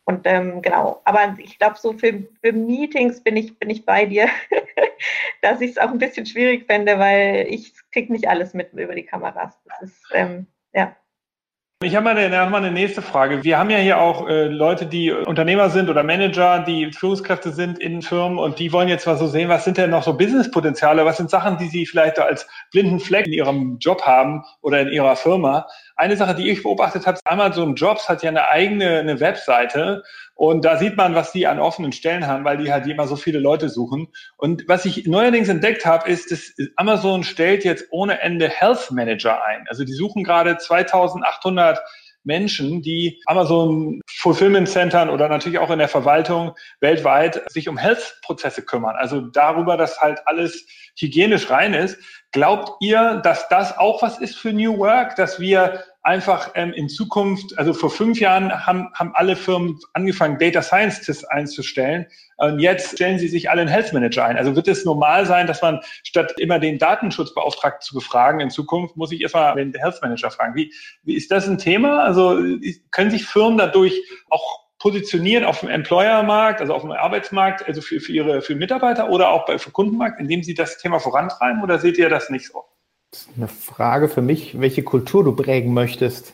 Und ähm, genau, aber ich glaube, so für, für Meetings bin ich, bin ich bei dir, dass ich es auch ein bisschen schwierig fände, weil ich kriege nicht alles mit über die Kameras. Das ist, ähm, ja. Ich habe mal, eine, mal eine nächste Frage. Wir haben ja hier auch äh, Leute, die Unternehmer sind oder Manager, die Führungskräfte sind in Firmen und die wollen jetzt mal so sehen, was sind denn noch so Businesspotenziale, was sind Sachen, die sie vielleicht als blinden Fleck in ihrem Job haben oder in ihrer Firma. Eine Sache, die ich beobachtet habe, Amazon Jobs hat ja eine eigene eine Webseite und da sieht man, was die an offenen Stellen haben, weil die halt immer so viele Leute suchen. Und was ich neuerdings entdeckt habe, ist, dass Amazon stellt jetzt ohne Ende Health Manager ein. Also die suchen gerade 2800 Menschen, die Amazon Fulfillment Centern oder natürlich auch in der Verwaltung weltweit sich um Health-Prozesse kümmern. Also darüber, dass halt alles hygienisch rein ist. Glaubt ihr, dass das auch was ist für New Work, dass wir einfach ähm, in Zukunft, also vor fünf Jahren haben, haben alle Firmen angefangen, Data Scientists einzustellen. Und jetzt stellen sie sich alle einen Health Manager ein. Also wird es normal sein, dass man statt immer den Datenschutzbeauftragten zu befragen in Zukunft, muss ich erstmal den Health Manager fragen. Wie, wie ist das ein Thema? Also können sich Firmen dadurch auch positionieren auf dem Employer-Markt, also auf dem Arbeitsmarkt, also für, für ihre für Mitarbeiter oder auch bei, für Kundenmarkt, indem sie das Thema vorantreiben oder seht ihr das nicht so? eine Frage für mich, welche Kultur du prägen möchtest.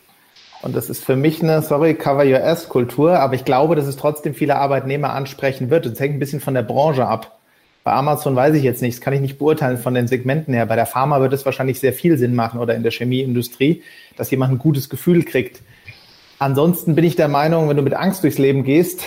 Und das ist für mich eine, sorry, Cover Your Ass Kultur, aber ich glaube, dass es trotzdem viele Arbeitnehmer ansprechen wird. Das hängt ein bisschen von der Branche ab. Bei Amazon weiß ich jetzt nicht, das kann ich nicht beurteilen von den Segmenten her. Bei der Pharma wird es wahrscheinlich sehr viel Sinn machen oder in der Chemieindustrie, dass jemand ein gutes Gefühl kriegt. Ansonsten bin ich der Meinung, wenn du mit Angst durchs Leben gehst,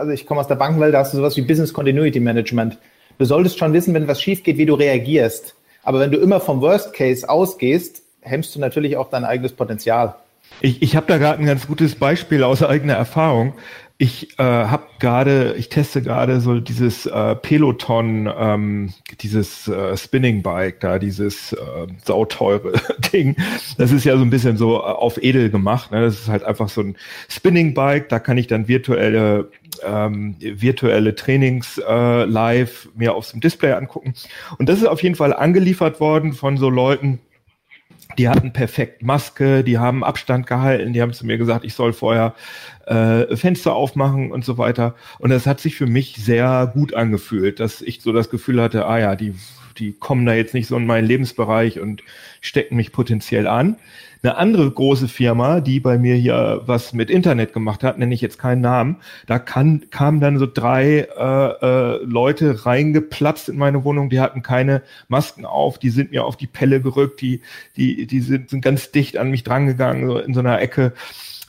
also ich komme aus der Bankenwelt, da hast du sowas wie Business Continuity Management. Du solltest schon wissen, wenn was schief geht, wie du reagierst. Aber wenn du immer vom Worst Case ausgehst, hemmst du natürlich auch dein eigenes Potenzial. Ich, ich habe da gerade ein ganz gutes Beispiel aus eigener Erfahrung. Ich äh, habe gerade, ich teste gerade so dieses äh, Peloton, ähm, dieses äh, Spinning Bike da, dieses äh, sauteure Ding. Das ist ja so ein bisschen so äh, auf edel gemacht. Ne? Das ist halt einfach so ein Spinning Bike. Da kann ich dann virtuelle ähm, virtuelle Trainings äh, live mir auf dem Display angucken. Und das ist auf jeden Fall angeliefert worden von so Leuten, die hatten perfekt Maske, die haben Abstand gehalten, die haben zu mir gesagt, ich soll vorher äh, Fenster aufmachen und so weiter. Und das hat sich für mich sehr gut angefühlt, dass ich so das Gefühl hatte, ah ja, die, die kommen da jetzt nicht so in meinen Lebensbereich und stecken mich potenziell an. Eine andere große Firma, die bei mir hier was mit Internet gemacht hat, nenne ich jetzt keinen Namen, da kann, kamen dann so drei äh, äh, Leute reingeplatzt in meine Wohnung, die hatten keine Masken auf, die sind mir auf die Pelle gerückt, die, die, die sind, sind ganz dicht an mich drangegangen, so in so einer Ecke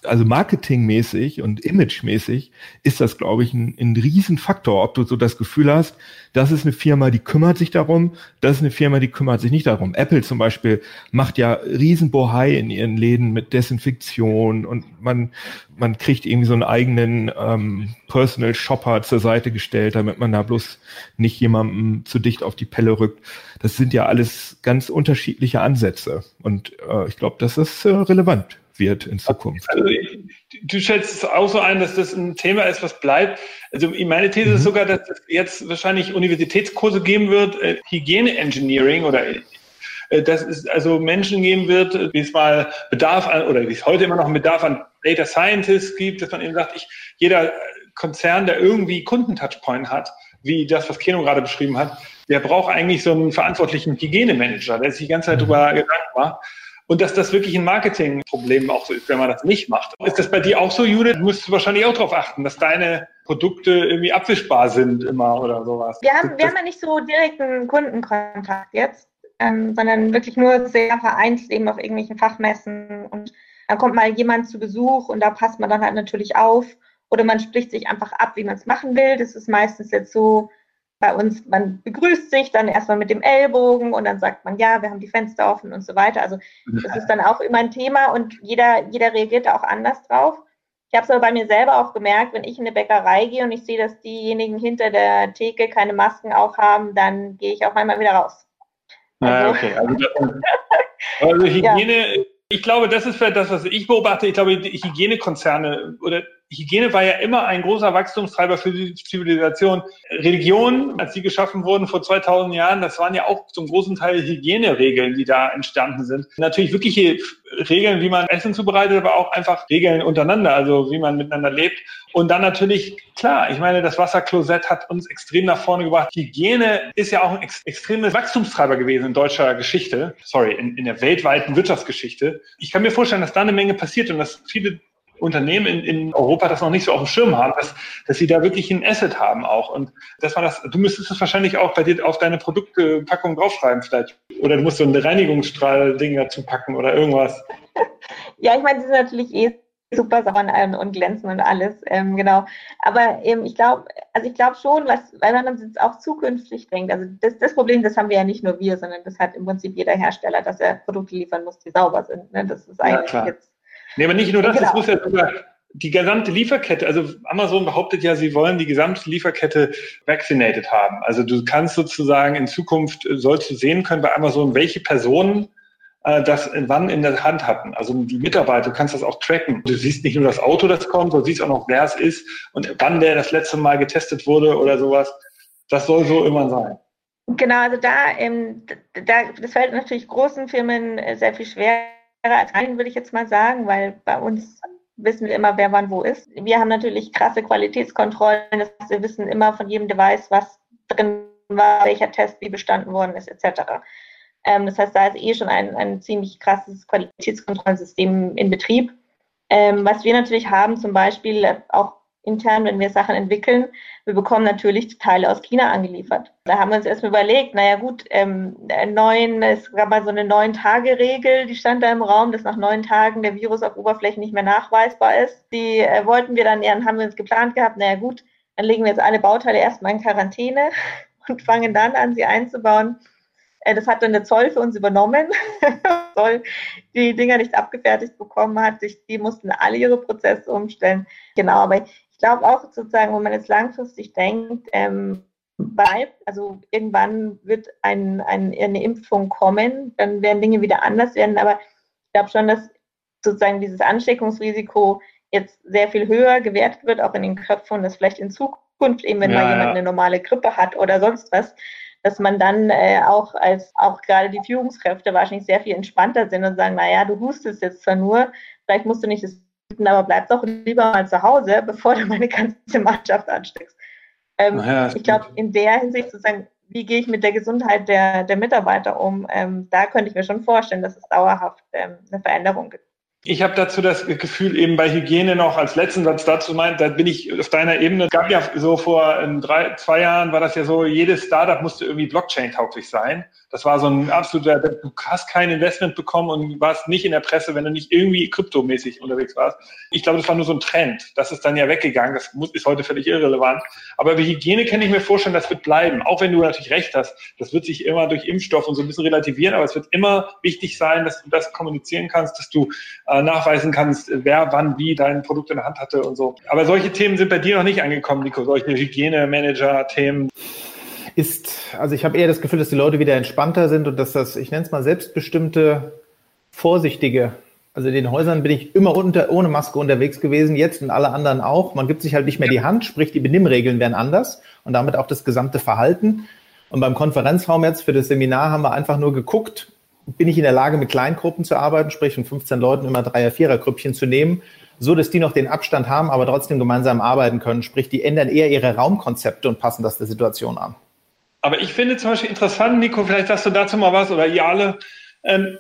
also marketingmäßig und imagemäßig ist das, glaube ich, ein, ein Riesenfaktor, ob du so das Gefühl hast, das ist eine Firma, die kümmert sich darum, das ist eine Firma, die kümmert sich nicht darum. Apple zum Beispiel macht ja Riesenbohai in ihren Läden mit Desinfektion und man, man kriegt irgendwie so einen eigenen ähm, Personal Shopper zur Seite gestellt, damit man da bloß nicht jemandem zu dicht auf die Pelle rückt. Das sind ja alles ganz unterschiedliche Ansätze und äh, ich glaube, das ist äh, relevant wird in Zukunft. Also, du schätzt es auch so ein, dass das ein Thema ist, was bleibt. Also meine These mhm. ist sogar, dass es jetzt wahrscheinlich Universitätskurse geben wird, äh, Hygiene-Engineering oder äh, dass es also Menschen geben wird, wie es mal Bedarf an, oder wie es heute immer noch einen Bedarf an Data Scientists gibt, dass man eben sagt, ich, jeder Konzern, der irgendwie Kundentouchpoint hat, wie das, was Keno gerade beschrieben hat, der braucht eigentlich so einen verantwortlichen Hygienemanager, der sich die ganze Zeit mhm. darüber Gedanken macht und dass das wirklich ein Marketingproblem auch so ist, wenn man das nicht macht. Ist das bei dir auch so, Judith? Du musst wahrscheinlich auch darauf achten, dass deine Produkte irgendwie abwischbar sind immer oder sowas. Wir haben, wir haben ja nicht so direkten Kundenkontakt jetzt, ähm, sondern wirklich nur sehr vereinzelt eben auf irgendwelchen Fachmessen und dann kommt mal jemand zu Besuch und da passt man dann halt natürlich auf oder man spricht sich einfach ab, wie man es machen will. Das ist meistens jetzt so, bei uns, man begrüßt sich dann erstmal mit dem Ellbogen und dann sagt man, ja, wir haben die Fenster offen und so weiter. Also das ist dann auch immer ein Thema und jeder, jeder reagiert da auch anders drauf. Ich habe es aber bei mir selber auch gemerkt, wenn ich in eine Bäckerei gehe und ich sehe, dass diejenigen hinter der Theke keine Masken auch haben, dann gehe ich auch einmal wieder raus. Ah, also, ah, okay. Also, also Hygiene, ja. ich glaube, das ist das, was ich beobachte. Ich glaube, die Hygienekonzerne oder Hygiene war ja immer ein großer Wachstumstreiber für die Zivilisation. Religionen, als die geschaffen wurden vor 2000 Jahren, das waren ja auch zum großen Teil Hygieneregeln, die da entstanden sind. Natürlich wirkliche Regeln, wie man Essen zubereitet, aber auch einfach Regeln untereinander, also wie man miteinander lebt. Und dann natürlich, klar, ich meine, das Wasserklosett hat uns extrem nach vorne gebracht. Hygiene ist ja auch ein ex extremer Wachstumstreiber gewesen in deutscher Geschichte, sorry, in, in der weltweiten Wirtschaftsgeschichte. Ich kann mir vorstellen, dass da eine Menge passiert und dass viele Unternehmen in, in Europa das noch nicht so auf dem Schirm haben, dass, dass sie da wirklich ein Asset haben auch. Und das war das, du müsstest es wahrscheinlich auch bei dir auf deine Produktpackung draufschreiben vielleicht. Oder du musst so ein Reinigungsstrahl-Ding dazu packen oder irgendwas. Ja, ich meine, die sind natürlich eh super sauber und glänzen und alles, ähm, genau. Aber ähm, ich glaube, also ich glaube schon, was, weil man jetzt auch zukünftig denkt, also das, das Problem, das haben wir ja nicht nur wir, sondern das hat im Prinzip jeder Hersteller, dass er Produkte liefern muss, die sauber sind. Ne? Das ist eigentlich ja, jetzt Nee, aber nicht nur das, genau. es muss ja sogar die gesamte Lieferkette, also Amazon behauptet ja, sie wollen die gesamte Lieferkette vaccinated haben. Also du kannst sozusagen in Zukunft, äh, sollst du sehen können bei Amazon, welche Personen äh, das wann in der Hand hatten. Also die Mitarbeiter, du kannst das auch tracken. Du siehst nicht nur das Auto, das kommt, du siehst auch noch, wer es ist und wann der das letzte Mal getestet wurde oder sowas. Das soll so immer sein. Genau, also da, ähm, da das fällt natürlich großen Firmen äh, sehr viel schwerer allen, würde ich jetzt mal sagen, weil bei uns wissen wir immer, wer wann wo ist. Wir haben natürlich krasse Qualitätskontrollen, das heißt, wir wissen immer von jedem Device, was drin war, welcher Test wie bestanden worden ist, etc. Ähm, das heißt, da ist eh schon ein, ein ziemlich krasses Qualitätskontrollsystem in Betrieb. Ähm, was wir natürlich haben, zum Beispiel auch intern, wenn wir Sachen entwickeln. Wir bekommen natürlich Teile aus China angeliefert. Da haben wir uns erstmal überlegt, naja gut, ähm, neun, es gab mal so eine neun-Tage-Regel, die stand da im Raum, dass nach neun Tagen der Virus auf Oberflächen nicht mehr nachweisbar ist. Die äh, wollten wir dann, ja, haben wir uns geplant gehabt, naja gut, dann legen wir jetzt alle Bauteile erstmal in Quarantäne und fangen dann an, sie einzubauen. Äh, das hat dann der Zoll für uns übernommen. Zoll die Dinger nicht abgefertigt bekommen hat. Die mussten alle ihre Prozesse umstellen. Genau, aber glaube auch sozusagen, wenn man jetzt langfristig denkt, ähm, bleibt, also irgendwann wird ein, ein, eine Impfung kommen, dann werden Dinge wieder anders werden, aber ich glaube schon, dass sozusagen dieses Ansteckungsrisiko jetzt sehr viel höher gewertet wird, auch in den Köpfen dass vielleicht in Zukunft eben, wenn ja, mal jemand ja. eine normale Grippe hat oder sonst was, dass man dann äh, auch als auch gerade die Führungskräfte wahrscheinlich sehr viel entspannter sind und sagen, naja, du hustest jetzt zwar nur, vielleicht musst du nicht das aber bleib doch lieber mal zu Hause, bevor du meine ganze Mannschaft ansteckst. Ähm, ja, ich glaube, in der Hinsicht zu sagen, wie gehe ich mit der Gesundheit der, der Mitarbeiter um, ähm, da könnte ich mir schon vorstellen, dass es dauerhaft ähm, eine Veränderung gibt. Ich habe dazu das Gefühl, eben bei Hygiene noch als letzten Satz dazu meint, da bin ich auf deiner Ebene. Es gab ja so vor drei, zwei Jahren war das ja so, jedes Startup musste irgendwie Blockchain-tauglich sein. Das war so ein absoluter, du hast kein Investment bekommen und warst nicht in der Presse, wenn du nicht irgendwie kryptomäßig unterwegs warst. Ich glaube, das war nur so ein Trend. Das ist dann ja weggegangen. Das muss, ist heute völlig irrelevant. Aber bei Hygiene kann ich mir vorstellen, das wird bleiben. Auch wenn du natürlich recht hast. Das wird sich immer durch Impfstoff und so ein bisschen relativieren. Aber es wird immer wichtig sein, dass du das kommunizieren kannst, dass du äh, nachweisen kannst, wer wann wie dein Produkt in der Hand hatte und so. Aber solche Themen sind bei dir noch nicht angekommen, Nico. Solche Hygienemanager-Themen ist, also ich habe eher das Gefühl, dass die Leute wieder entspannter sind und dass das, ich nenne es mal selbstbestimmte, vorsichtige, also in den Häusern bin ich immer unter, ohne Maske unterwegs gewesen, jetzt und alle anderen auch. Man gibt sich halt nicht mehr die Hand, sprich die Benimmregeln werden anders und damit auch das gesamte Verhalten. Und beim Konferenzraum jetzt für das Seminar haben wir einfach nur geguckt, bin ich in der Lage, mit Kleingruppen zu arbeiten, sprich von 15 Leuten immer Dreier-, Vierer-Grüppchen zu nehmen, so dass die noch den Abstand haben, aber trotzdem gemeinsam arbeiten können. Sprich, die ändern eher ihre Raumkonzepte und passen das der Situation an. Aber ich finde zum Beispiel interessant, Nico, vielleicht sagst du dazu mal was oder ihr alle. Ähm,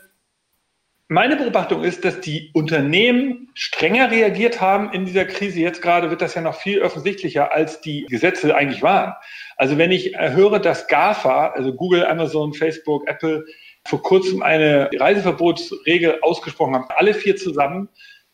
meine Beobachtung ist, dass die Unternehmen strenger reagiert haben in dieser Krise. Jetzt gerade wird das ja noch viel offensichtlicher, als die Gesetze eigentlich waren. Also wenn ich höre, dass GAFA, also Google, Amazon, Facebook, Apple, vor kurzem eine Reiseverbotsregel ausgesprochen haben, alle vier zusammen,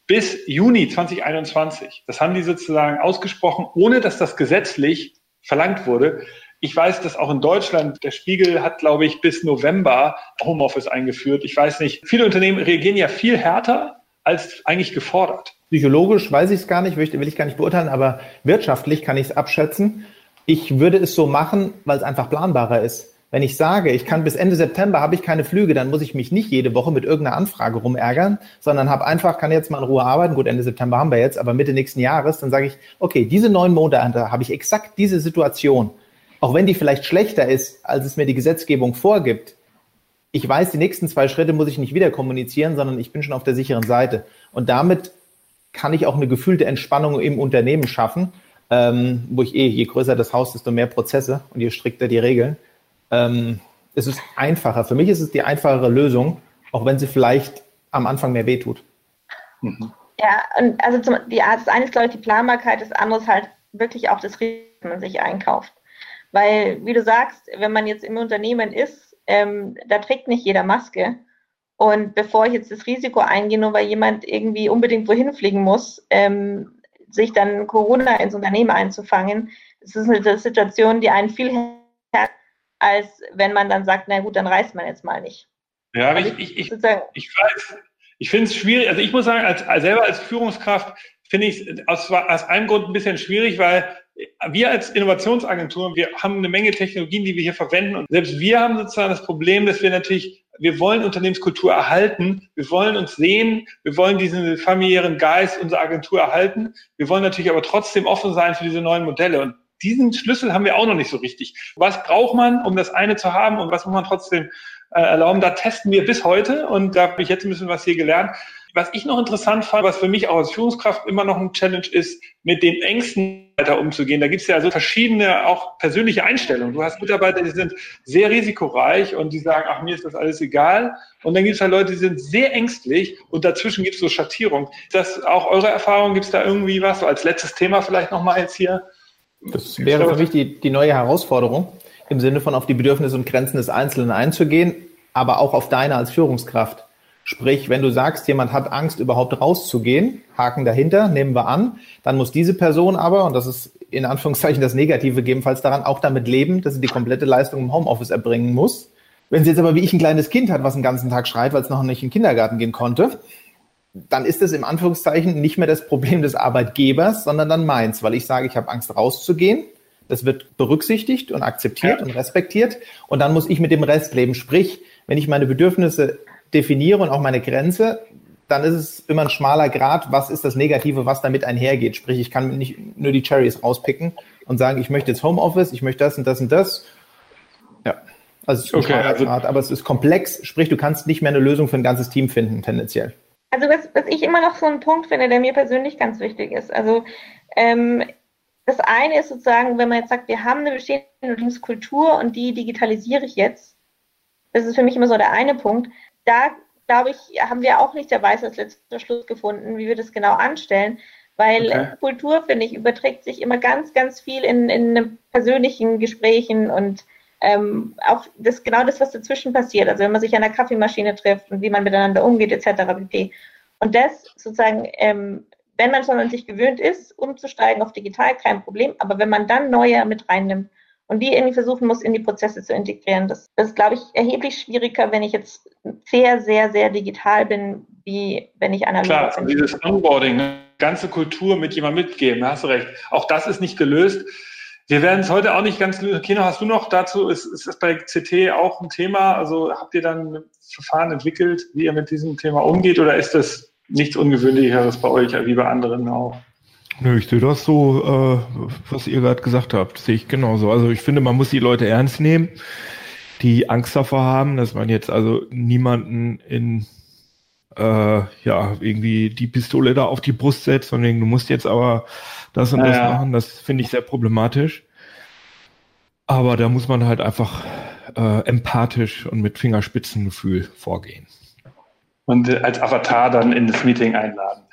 bis Juni 2021. Das haben die sozusagen ausgesprochen, ohne dass das gesetzlich verlangt wurde. Ich weiß, dass auch in Deutschland der Spiegel hat, glaube ich, bis November Homeoffice eingeführt. Ich weiß nicht, viele Unternehmen reagieren ja viel härter als eigentlich gefordert. Psychologisch weiß ich es gar nicht, will ich, gar nicht beurteilen, aber wirtschaftlich kann ich es abschätzen. Ich würde es so machen, weil es einfach planbarer ist. Wenn ich sage, ich kann bis Ende September habe ich keine Flüge, dann muss ich mich nicht jede Woche mit irgendeiner Anfrage rumärgern, sondern habe einfach, kann jetzt mal in Ruhe arbeiten. Gut, Ende September haben wir jetzt, aber Mitte nächsten Jahres, dann sage ich, okay, diese neun Monate habe ich exakt diese Situation auch wenn die vielleicht schlechter ist, als es mir die Gesetzgebung vorgibt, ich weiß, die nächsten zwei Schritte muss ich nicht wieder kommunizieren, sondern ich bin schon auf der sicheren Seite. Und damit kann ich auch eine gefühlte Entspannung im Unternehmen schaffen, ähm, wo ich eh, je größer das Haus, desto mehr Prozesse und je strikter die Regeln. Ähm, es ist einfacher. Für mich ist es die einfachere Lösung, auch wenn sie vielleicht am Anfang mehr wehtut. Mhm. Ja, und also zum, die, das eine ist, glaube ich, die Planbarkeit, das andere ist halt wirklich auch das Risiko, das man sich einkauft. Weil, wie du sagst, wenn man jetzt im Unternehmen ist, ähm, da trägt nicht jeder Maske. Und bevor ich jetzt das Risiko eingehe, nur weil jemand irgendwie unbedingt wohin fliegen muss, ähm, sich dann Corona ins Unternehmen einzufangen, das ist eine Situation, die einen viel härter, als wenn man dann sagt, na gut, dann reist man jetzt mal nicht. Ja, aber also ich, ich, ich, ich weiß, ich finde es schwierig, also ich muss sagen, als, als selber als Führungskraft finde ich es aus, aus einem Grund ein bisschen schwierig, weil wir als Innovationsagentur, wir haben eine Menge Technologien, die wir hier verwenden. Und selbst wir haben sozusagen das Problem, dass wir natürlich wir wollen Unternehmenskultur erhalten, wir wollen uns sehen, wir wollen diesen familiären Geist unserer Agentur erhalten, wir wollen natürlich aber trotzdem offen sein für diese neuen Modelle. Und diesen Schlüssel haben wir auch noch nicht so richtig. Was braucht man, um das eine zu haben und was muss man trotzdem äh, erlauben? Da testen wir bis heute und da habe ich jetzt ein bisschen was hier gelernt. Was ich noch interessant fand, was für mich auch als Führungskraft immer noch ein Challenge ist, mit den Ängsten weiter umzugehen. Da gibt es ja so verschiedene auch persönliche Einstellungen. Du hast Mitarbeiter, die sind sehr risikoreich und die sagen, ach, mir ist das alles egal. Und dann gibt es halt Leute, die sind sehr ängstlich und dazwischen gibt es so Schattierung. Ist das auch eure Erfahrung? Gibt es da irgendwie was? So als letztes Thema vielleicht nochmal jetzt hier. Das wäre für mich die, die neue Herausforderung, im Sinne von auf die Bedürfnisse und Grenzen des Einzelnen einzugehen, aber auch auf deine als Führungskraft. Sprich, wenn du sagst, jemand hat Angst, überhaupt rauszugehen, Haken dahinter, nehmen wir an, dann muss diese Person aber, und das ist in Anführungszeichen das Negative gegebenenfalls daran, auch damit leben, dass sie die komplette Leistung im Homeoffice erbringen muss. Wenn sie jetzt aber wie ich ein kleines Kind hat, was den ganzen Tag schreit, weil es noch nicht in den Kindergarten gehen konnte, dann ist es im Anführungszeichen nicht mehr das Problem des Arbeitgebers, sondern dann meins, weil ich sage, ich habe Angst rauszugehen. Das wird berücksichtigt und akzeptiert ja. und respektiert. Und dann muss ich mit dem Rest leben. Sprich, wenn ich meine Bedürfnisse definiere und auch meine Grenze, dann ist es immer ein schmaler Grad, was ist das Negative, was damit einhergeht. Sprich, ich kann nicht nur die Cherries rauspicken und sagen, ich möchte jetzt Homeoffice, ich möchte das und das und das. Ja. Also es ist okay, also, aber es ist komplex, sprich, du kannst nicht mehr eine Lösung für ein ganzes Team finden, tendenziell. Also was, was ich immer noch so einen Punkt finde, der mir persönlich ganz wichtig ist. Also ähm, das eine ist sozusagen, wenn man jetzt sagt, wir haben eine bestehende Unternehmenskultur und die digitalisiere ich jetzt. Das ist für mich immer so der eine Punkt. Da glaube ich, haben wir auch nicht der Weisheit als letzter Schluss gefunden, wie wir das genau anstellen. Weil okay. Kultur, finde ich, überträgt sich immer ganz, ganz viel in, in persönlichen Gesprächen und ähm, auch das, genau das, was dazwischen passiert. Also wenn man sich an der Kaffeemaschine trifft und wie man miteinander umgeht, etc. pp. Und das sozusagen, ähm, wenn man schon an sich gewöhnt ist, umzusteigen auf digital, kein Problem. Aber wenn man dann neue mit reinnimmt und die irgendwie versuchen muss, in die Prozesse zu integrieren, das, das ist, glaube ich, erheblich schwieriger, wenn ich jetzt sehr, sehr, sehr digital bin, wie wenn ich analog Klar, bin. dieses Onboarding, ne? ganze Kultur mit jemandem mitgeben, hast du recht. Auch das ist nicht gelöst. Wir werden es heute auch nicht ganz lösen. Kino, hast du noch dazu, ist, ist das bei CT auch ein Thema? Also habt ihr dann Verfahren entwickelt, wie ihr mit diesem Thema umgeht oder ist das nichts Ungewöhnlicheres bei euch wie bei anderen auch? Nö, ich sehe das so, äh, was ihr gerade gesagt habt, sehe ich genauso. Also ich finde, man muss die Leute ernst nehmen, die Angst davor haben, dass man jetzt also niemanden in äh, ja irgendwie die Pistole da auf die Brust setzt, sondern du musst jetzt aber das und das machen. Das finde ich sehr problematisch. Aber da muss man halt einfach äh, empathisch und mit Fingerspitzengefühl vorgehen. Und als Avatar dann in das Meeting einladen.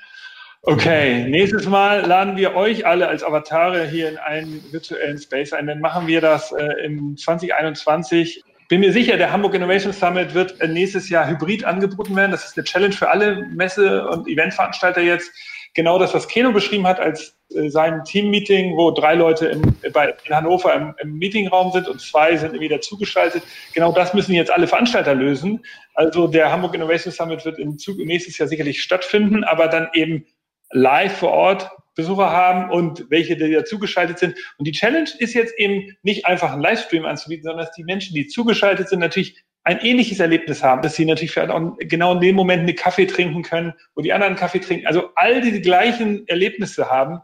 Okay, nächstes Mal laden wir euch alle als Avatare hier in einen virtuellen Space ein. Dann machen wir das äh, in 2021. Bin mir sicher, der Hamburg Innovation Summit wird äh, nächstes Jahr hybrid angeboten werden. Das ist eine Challenge für alle Messe- und Eventveranstalter jetzt genau das, was Keno beschrieben hat, als äh, sein Team-Meeting, wo drei Leute im, bei, in Hannover im, im, Meetingraum sind und zwei sind irgendwie dazugeschaltet. Genau das müssen jetzt alle Veranstalter lösen. Also der Hamburg Innovation Summit wird im Zug, nächstes Jahr sicherlich stattfinden, aber dann eben live vor Ort Besucher haben und welche die dazugeschaltet sind. Und die Challenge ist jetzt eben nicht einfach einen Livestream anzubieten, sondern dass die Menschen, die zugeschaltet sind, natürlich ein ähnliches Erlebnis haben, dass sie natürlich vielleicht auch genau in dem Moment einen Kaffee trinken können, wo die anderen Kaffee trinken. Also all die gleichen Erlebnisse haben,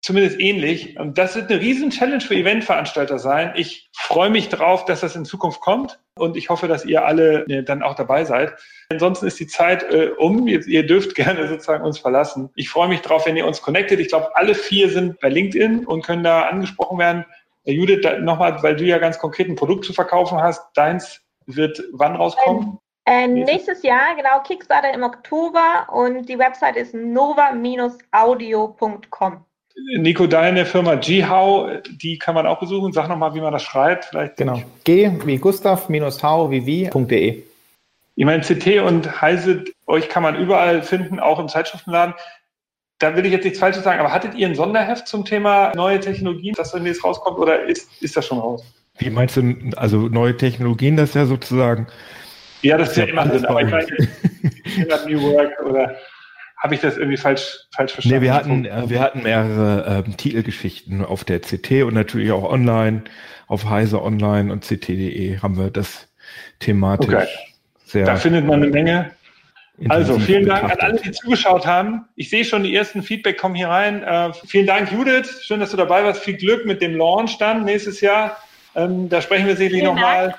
zumindest ähnlich. Und das wird eine riesen Challenge für Eventveranstalter sein. Ich freue mich drauf, dass das in Zukunft kommt und ich hoffe, dass ihr alle äh, dann auch dabei seid. Ansonsten ist die Zeit äh, um. Ihr dürft gerne sozusagen uns verlassen. Ich freue mich drauf, wenn ihr uns connectet. Ich glaube, alle vier sind bei LinkedIn und können da angesprochen werden. Judith, nochmal, weil du ja ganz konkret ein Produkt zu verkaufen hast. Deins wird wann rauskommen? Äh, nächstes Jahr, genau, Kickstarter im Oktober und die Website ist nova-audio.com. Nico, deine Firma GHOW, die kann man auch besuchen. Sag nochmal, wie man das schreibt. Vielleicht genau. G wie Gustav minus H wie wie.de. Ich meine, CT und Heise, euch kann man überall finden, auch im Zeitschriftenladen. Da will ich jetzt nichts Falsches sagen, aber hattet ihr ein Sonderheft zum Thema neue Technologien, das dann jetzt rauskommt, oder ist, ist das schon raus? Wie meinst du, also neue Technologien, das ja sozusagen. Ja, das ist ja immer Sinn, aber ich meine, New Work oder habe ich das irgendwie falsch, falsch verstanden? Nee, wir hatten, äh, wir hatten mehrere ähm, Titelgeschichten auf der CT und natürlich auch online, auf Heise Online und CT.de haben wir das thematisch okay. sehr. Da findet man eine Menge. Also, vielen Dank betrachtet. an alle, die zugeschaut haben. Ich sehe schon, die ersten Feedback kommen hier rein. Äh, vielen Dank, Judith. Schön, dass du dabei warst. Viel Glück mit dem Launch dann nächstes Jahr. Ähm, da sprechen wir sicherlich nochmal.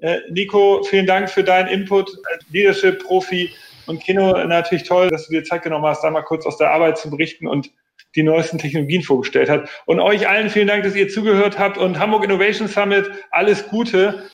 Äh, Nico, vielen Dank für deinen Input als Leadership-Profi und Kino. Natürlich toll, dass du dir Zeit genommen hast, da mal kurz aus der Arbeit zu berichten und die neuesten Technologien vorgestellt hat. Und euch allen vielen Dank, dass ihr zugehört habt und Hamburg Innovation Summit, alles Gute.